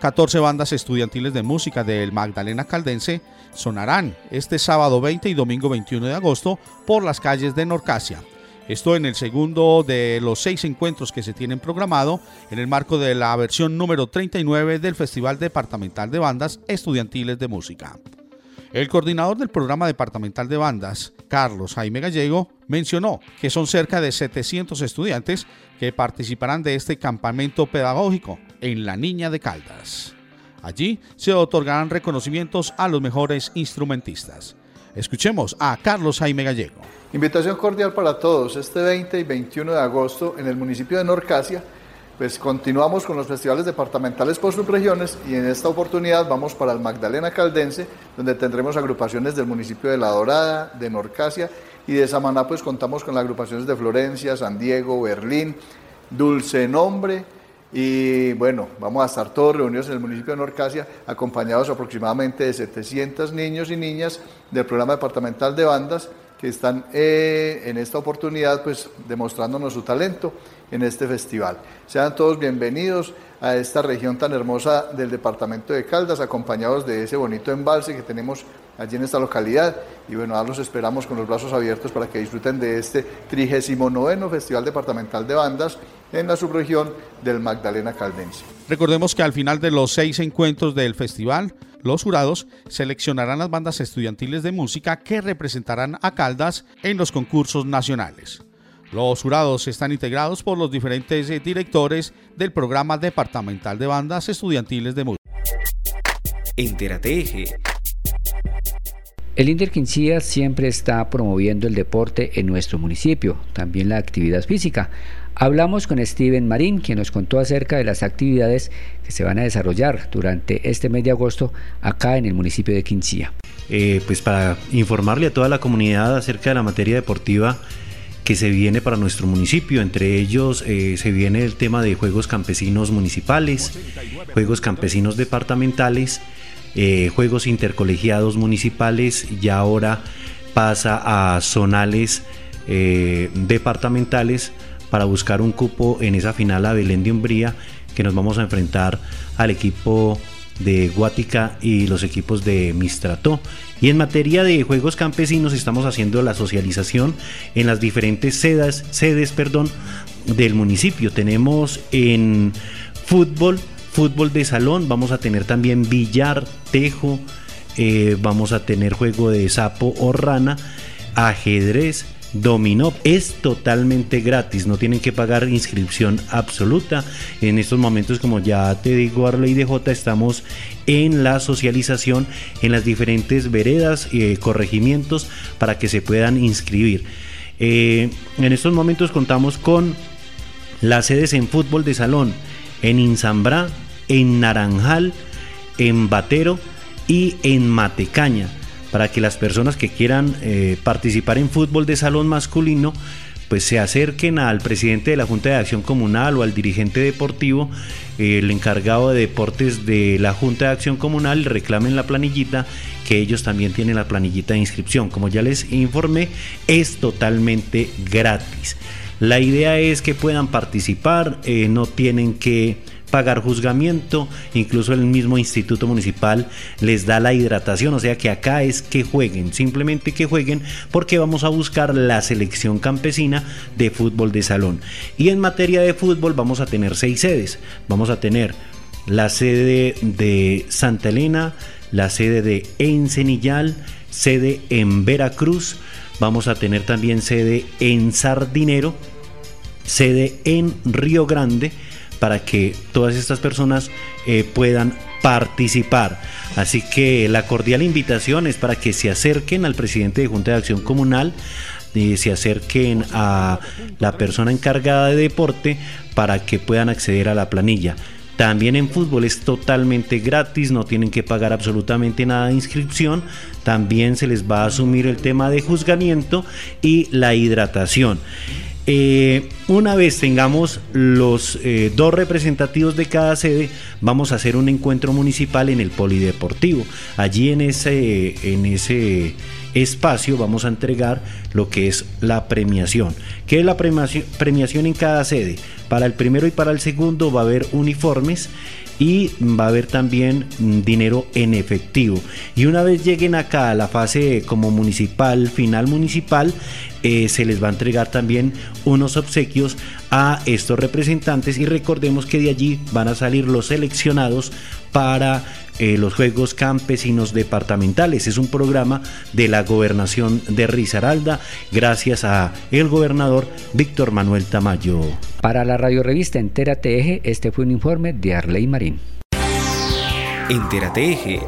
14 bandas estudiantiles de música del Magdalena Caldense sonarán este sábado 20 y domingo 21 de agosto por las calles de Norcasia. Esto en el segundo de los seis encuentros que se tienen programado en el marco de la versión número 39 del Festival Departamental de Bandas Estudiantiles de Música. El coordinador del programa departamental de bandas, Carlos Jaime Gallego, mencionó que son cerca de 700 estudiantes que participarán de este campamento pedagógico en La Niña de Caldas. Allí se otorgarán reconocimientos a los mejores instrumentistas. Escuchemos a Carlos Jaime Gallego. Invitación cordial para todos este 20 y 21 de agosto en el municipio de Norcasia pues continuamos con los festivales departamentales por subregiones y en esta oportunidad vamos para el Magdalena Caldense, donde tendremos agrupaciones del municipio de La Dorada, de Norcasia y de Samaná, pues contamos con las agrupaciones de Florencia, San Diego, Berlín, Dulce Nombre, y bueno, vamos a estar todos reunidos en el municipio de Norcasia, acompañados aproximadamente de 700 niños y niñas del programa departamental de bandas que están eh, en esta oportunidad pues demostrándonos su talento en este festival. Sean todos bienvenidos a esta región tan hermosa del departamento de Caldas, acompañados de ese bonito embalse que tenemos allí en esta localidad. Y bueno, ahora los esperamos con los brazos abiertos para que disfruten de este 39 Festival Departamental de Bandas en la subregión del Magdalena Caldense. Recordemos que al final de los seis encuentros del festival, los jurados seleccionarán las bandas estudiantiles de música que representarán a Caldas en los concursos nacionales. Los jurados están integrados por los diferentes eh, directores del programa departamental de bandas estudiantiles de música. Entérate el Inter Quincía siempre está promoviendo el deporte en nuestro municipio, también la actividad física. Hablamos con Steven Marín, quien nos contó acerca de las actividades que se van a desarrollar durante este mes de agosto acá en el municipio de Quincía. Eh, pues para informarle a toda la comunidad acerca de la materia deportiva que se viene para nuestro municipio. Entre ellos eh, se viene el tema de Juegos Campesinos Municipales, Juegos Campesinos Departamentales eh, juegos intercolegiados municipales y ahora pasa a zonales eh, departamentales para buscar un cupo en esa final a Belén de Umbría que nos vamos a enfrentar al equipo de Guática y los equipos de Mistrató. Y en materia de juegos campesinos estamos haciendo la socialización en las diferentes sedes, sedes perdón, del municipio. Tenemos en fútbol fútbol de salón, vamos a tener también billar, tejo, eh, vamos a tener juego de sapo o rana, ajedrez, dominó. Es totalmente gratis, no tienen que pagar inscripción absoluta. En estos momentos, como ya te digo, Arley de J, estamos en la socialización en las diferentes veredas y eh, corregimientos para que se puedan inscribir. Eh, en estos momentos contamos con las sedes en fútbol de salón en Insambrá, en Naranjal, en Batero y en Matecaña, para que las personas que quieran eh, participar en fútbol de salón masculino, pues se acerquen al presidente de la Junta de Acción Comunal o al dirigente deportivo, el encargado de deportes de la Junta de Acción Comunal, reclamen la planillita, que ellos también tienen la planillita de inscripción. Como ya les informé, es totalmente gratis. La idea es que puedan participar, eh, no tienen que pagar juzgamiento, incluso el mismo instituto municipal les da la hidratación, o sea que acá es que jueguen, simplemente que jueguen porque vamos a buscar la selección campesina de fútbol de salón. Y en materia de fútbol vamos a tener seis sedes, vamos a tener la sede de Santa Elena, la sede de Encenillal, sede en Veracruz, vamos a tener también sede en Sardinero, sede en Río Grande para que todas estas personas eh, puedan participar. Así que la cordial invitación es para que se acerquen al presidente de Junta de Acción Comunal, y eh, se acerquen a la persona encargada de deporte para que puedan acceder a la planilla. También en fútbol es totalmente gratis, no tienen que pagar absolutamente nada de inscripción. También se les va a asumir el tema de juzgamiento y la hidratación. Eh, una vez tengamos los eh, dos representativos de cada sede, vamos a hacer un encuentro municipal en el polideportivo. Allí en ese, en ese espacio vamos a entregar lo que es la premiación. ¿Qué es la premiación, premiación en cada sede? Para el primero y para el segundo va a haber uniformes y va a haber también mm, dinero en efectivo. Y una vez lleguen acá a la fase como municipal, final municipal, eh, se les va a entregar también unos obsequios a estos representantes y recordemos que de allí van a salir los seleccionados para eh, los Juegos Campesinos Departamentales. Es un programa de la gobernación de Risaralda gracias a el gobernador Víctor Manuel Tamayo. Para la radio revista Entérate Eje, este fue un informe de Arley Marín. Entérate Eje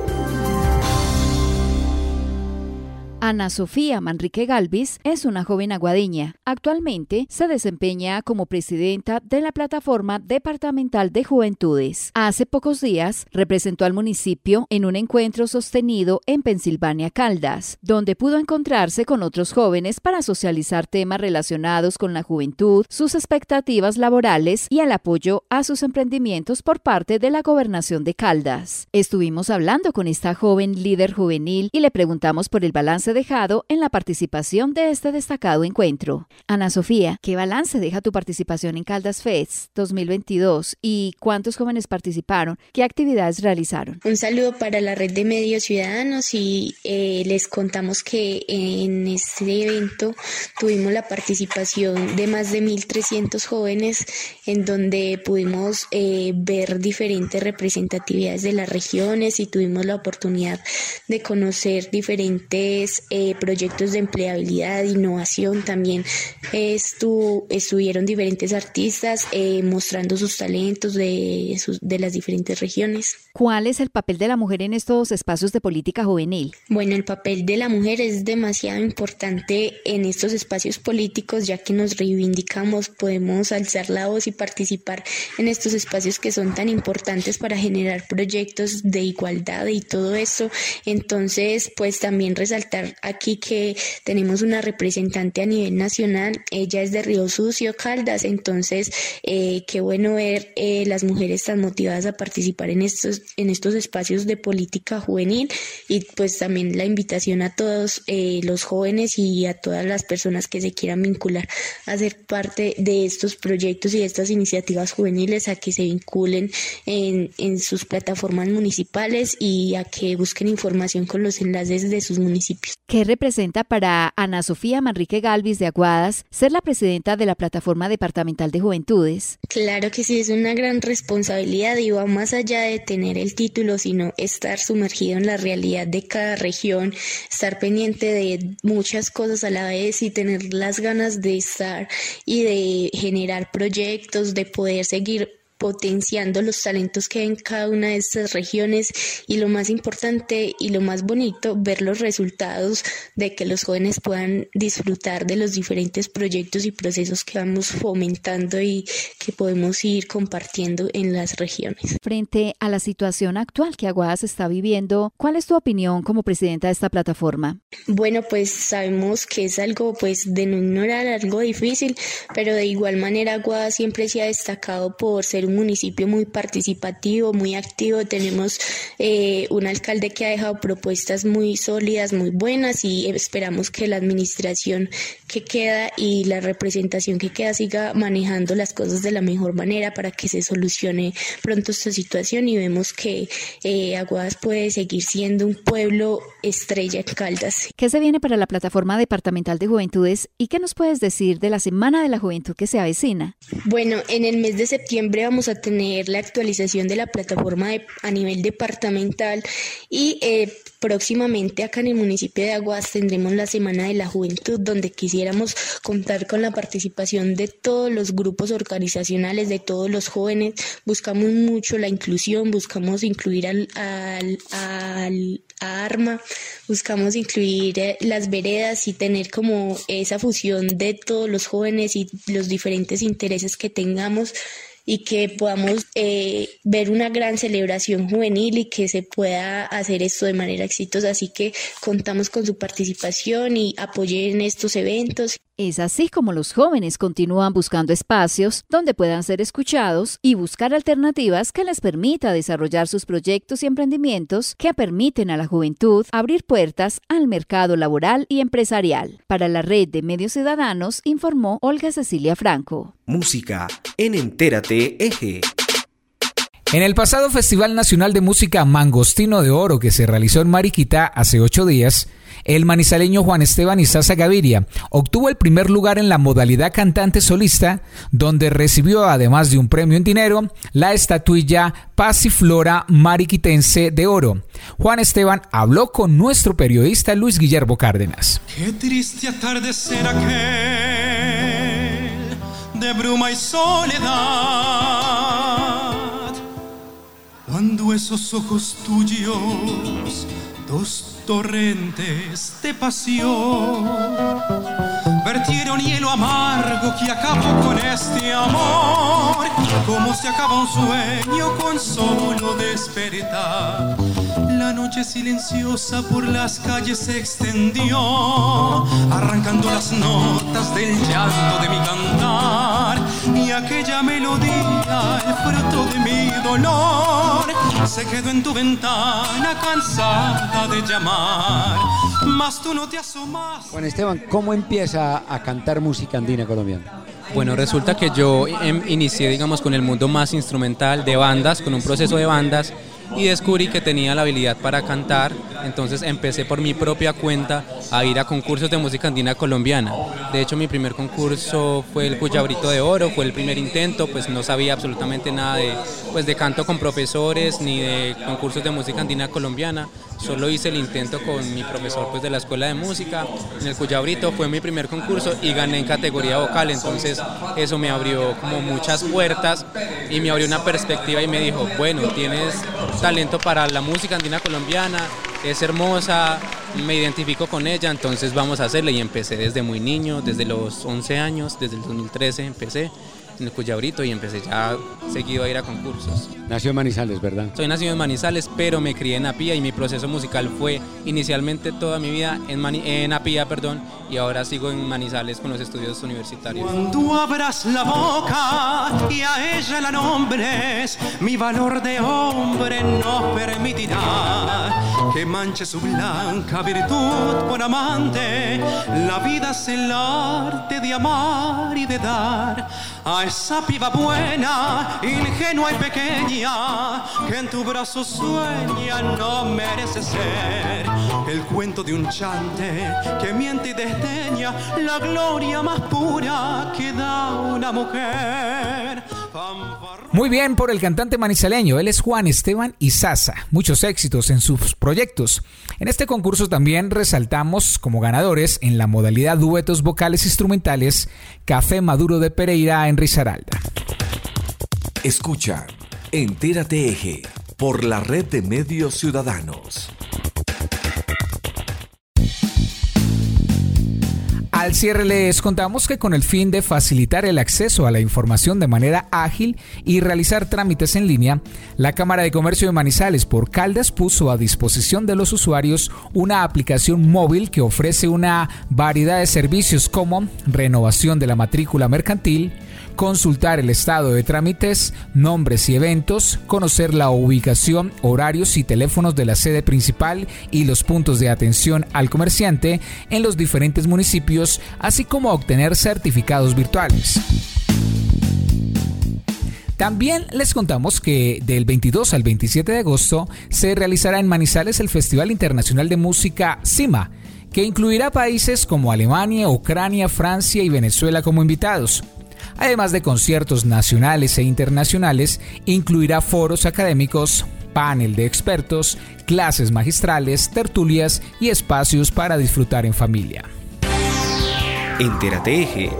Ana Sofía Manrique Galvis es una joven aguadeña. Actualmente se desempeña como presidenta de la Plataforma Departamental de Juventudes. Hace pocos días representó al municipio en un encuentro sostenido en Pensilvania Caldas, donde pudo encontrarse con otros jóvenes para socializar temas relacionados con la juventud, sus expectativas laborales y el apoyo a sus emprendimientos por parte de la gobernación de Caldas. Estuvimos hablando con esta joven líder juvenil y le preguntamos por el balance dejado en la participación de este destacado encuentro. Ana Sofía, ¿qué balance deja tu participación en Caldas Fest 2022 y cuántos jóvenes participaron? ¿Qué actividades realizaron? Un saludo para la red de medios ciudadanos y eh, les contamos que en este evento tuvimos la participación de más de 1.300 jóvenes en donde pudimos eh, ver diferentes representatividades de las regiones y tuvimos la oportunidad de conocer diferentes eh, proyectos de empleabilidad, innovación. También estuvieron diferentes artistas eh, mostrando sus talentos de, de las diferentes regiones. ¿Cuál es el papel de la mujer en estos espacios de política juvenil? Bueno, el papel de la mujer es demasiado importante en estos espacios políticos ya que nos reivindicamos, podemos alzar la voz y participar en estos espacios que son tan importantes para generar proyectos de igualdad y todo eso. Entonces, pues también resaltar aquí que tenemos una representante a nivel nacional, ella es de Río Sucio, Caldas, entonces eh, qué bueno ver eh, las mujeres tan motivadas a participar en estos, en estos espacios de política juvenil. Y pues también la invitación a todos eh, los jóvenes y a todas las personas que se quieran vincular a ser parte de estos proyectos y de estas iniciativas juveniles a que se vinculen en, en sus plataformas municipales y a que busquen información con los enlaces de sus municipios. ¿Qué representa para Ana Sofía Manrique Galvis de Aguadas ser la presidenta de la Plataforma Departamental de Juventudes? Claro que sí, es una gran responsabilidad y va más allá de tener el título, sino estar sumergido en la realidad de cada región, estar pendiente de muchas cosas a la vez y tener las ganas de estar y de generar proyectos, de poder seguir potenciando los talentos que hay en cada una de estas regiones y lo más importante y lo más bonito, ver los resultados de que los jóvenes puedan disfrutar de los diferentes proyectos y procesos que vamos fomentando y que podemos ir compartiendo en las regiones. Frente a la situación actual que Aguadas está viviendo, ¿cuál es tu opinión como presidenta de esta plataforma? Bueno, pues sabemos que es algo pues de no ignorar, algo difícil, pero de igual manera Aguadas siempre se ha destacado por ser un municipio muy participativo, muy activo. Tenemos eh, un alcalde que ha dejado propuestas muy sólidas, muy buenas y esperamos que la administración que queda y la representación que queda siga manejando las cosas de la mejor manera para que se solucione pronto esta situación y vemos que eh, Aguadas puede seguir siendo un pueblo estrella en Caldas. ¿Qué se viene para la plataforma departamental de juventudes y qué nos puedes decir de la Semana de la Juventud que se avecina? Bueno, en el mes de septiembre vamos a tener la actualización de la plataforma a nivel departamental y eh, próximamente acá en el municipio de Aguas tendremos la Semana de la Juventud donde quisiéramos contar con la participación de todos los grupos organizacionales, de todos los jóvenes. Buscamos mucho la inclusión, buscamos incluir al, al, al a Arma, buscamos incluir eh, las veredas y tener como esa fusión de todos los jóvenes y los diferentes intereses que tengamos y que podamos eh, ver una gran celebración juvenil y que se pueda hacer esto de manera exitosa. Así que contamos con su participación y apoyen estos eventos. Es así como los jóvenes continúan buscando espacios donde puedan ser escuchados y buscar alternativas que les permita desarrollar sus proyectos y emprendimientos que permiten a la juventud abrir puertas al mercado laboral y empresarial. Para la red de medios ciudadanos informó Olga Cecilia Franco. Música en Entérate Eje. En el pasado Festival Nacional de Música Mangostino de Oro que se realizó en Mariquita hace ocho días, el manizaleño Juan Esteban Izaza Gaviria obtuvo el primer lugar en la modalidad cantante solista, donde recibió, además de un premio en dinero, la estatuilla Pasiflora Mariquitense de Oro. Juan Esteban habló con nuestro periodista Luis Guillermo Cárdenas. Qué triste atardecer aquel de bruma y soledad, cuando esos ojos tuyos Secos torrentes de pasión. Vertieron hielo amargo que acabó con este amor, como se acaba un sueño con solo despertar. La noche silenciosa por las calles se extendió, arrancando las notas del llanto de mi cantar. Y aquella melodía, el fruto de mi dolor, se quedó en tu ventana cansada de llamar. Mas tú no te asomas. Juan Esteban, ¿cómo empieza a cantar música andina colombiana? Bueno, resulta que yo em, inicié, digamos, con el mundo más instrumental de bandas, con un proceso de bandas y descubrí que tenía la habilidad para cantar, entonces empecé por mi propia cuenta a ir a concursos de música andina colombiana. De hecho, mi primer concurso fue el Cuyabrito de Oro, fue el primer intento, pues no sabía absolutamente nada de, pues, de canto con profesores ni de concursos de música andina colombiana. Solo hice el intento con mi profesor pues, de la escuela de música. En el Cuyabrito fue mi primer concurso y gané en categoría vocal. Entonces eso me abrió como muchas puertas y me abrió una perspectiva y me dijo, bueno, tienes talento para la música andina colombiana, es hermosa, me identifico con ella, entonces vamos a hacerle y empecé desde muy niño, desde los 11 años, desde el 2013 empecé en el Cuyabrito y empecé ya seguido a ir a concursos. Nació en Manizales, ¿verdad? Soy nacido en Manizales, pero me crié en Apía y mi proceso musical fue inicialmente toda mi vida en, en Apía, perdón, y ahora sigo en Manizales con los estudios universitarios. Cuando abras la boca y a ella la nombres, mi valor de hombre no permitirá que manche su blanca virtud por amante. La vida es el arte de amar y de dar a esa piba buena, ingenua y pequeña, que en tu brazo sueña, no merece ser el cuento de un chante que miente y desdeña la gloria más pura que da una mujer. Muy bien por el cantante manizaleño, él es Juan Esteban Izaza. Muchos éxitos en sus proyectos. En este concurso también resaltamos como ganadores en la modalidad duetos vocales instrumentales Café Maduro de Pereira en Risaralda. Escucha, Entérate Eje por la red de medios ciudadanos. Al cierre les contamos que con el fin de facilitar el acceso a la información de manera ágil y realizar trámites en línea, la Cámara de Comercio de Manizales por Caldas puso a disposición de los usuarios una aplicación móvil que ofrece una variedad de servicios como renovación de la matrícula mercantil, consultar el estado de trámites, nombres y eventos, conocer la ubicación, horarios y teléfonos de la sede principal y los puntos de atención al comerciante en los diferentes municipios, así como obtener certificados virtuales. También les contamos que del 22 al 27 de agosto se realizará en Manizales el Festival Internacional de Música CIMA, que incluirá países como Alemania, Ucrania, Francia y Venezuela como invitados. Además de conciertos nacionales e internacionales, incluirá foros académicos, panel de expertos, clases magistrales, tertulias y espacios para disfrutar en familia. Entérate Eje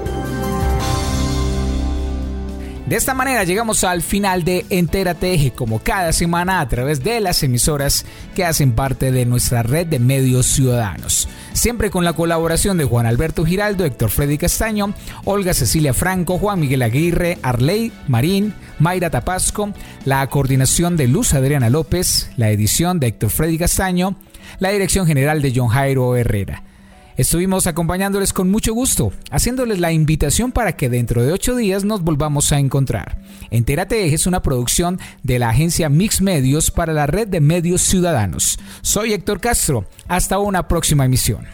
de esta manera llegamos al final de Entérate Eje, como cada semana a través de las emisoras que hacen parte de nuestra red de medios ciudadanos. Siempre con la colaboración de Juan Alberto Giraldo, Héctor Freddy Castaño, Olga Cecilia Franco, Juan Miguel Aguirre, Arley Marín, Mayra Tapasco, la coordinación de Luz Adriana López, la edición de Héctor Freddy Castaño, la dirección general de John Jairo Herrera. Estuvimos acompañándoles con mucho gusto, haciéndoles la invitación para que dentro de ocho días nos volvamos a encontrar. Entérate es una producción de la agencia Mix Medios para la red de medios ciudadanos. Soy Héctor Castro. Hasta una próxima emisión.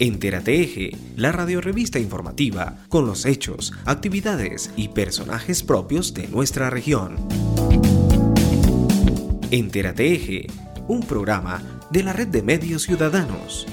Entérate Eje, la radiorevista informativa con los hechos, actividades y personajes propios de nuestra región. Entérate Eje un programa de la red de medios ciudadanos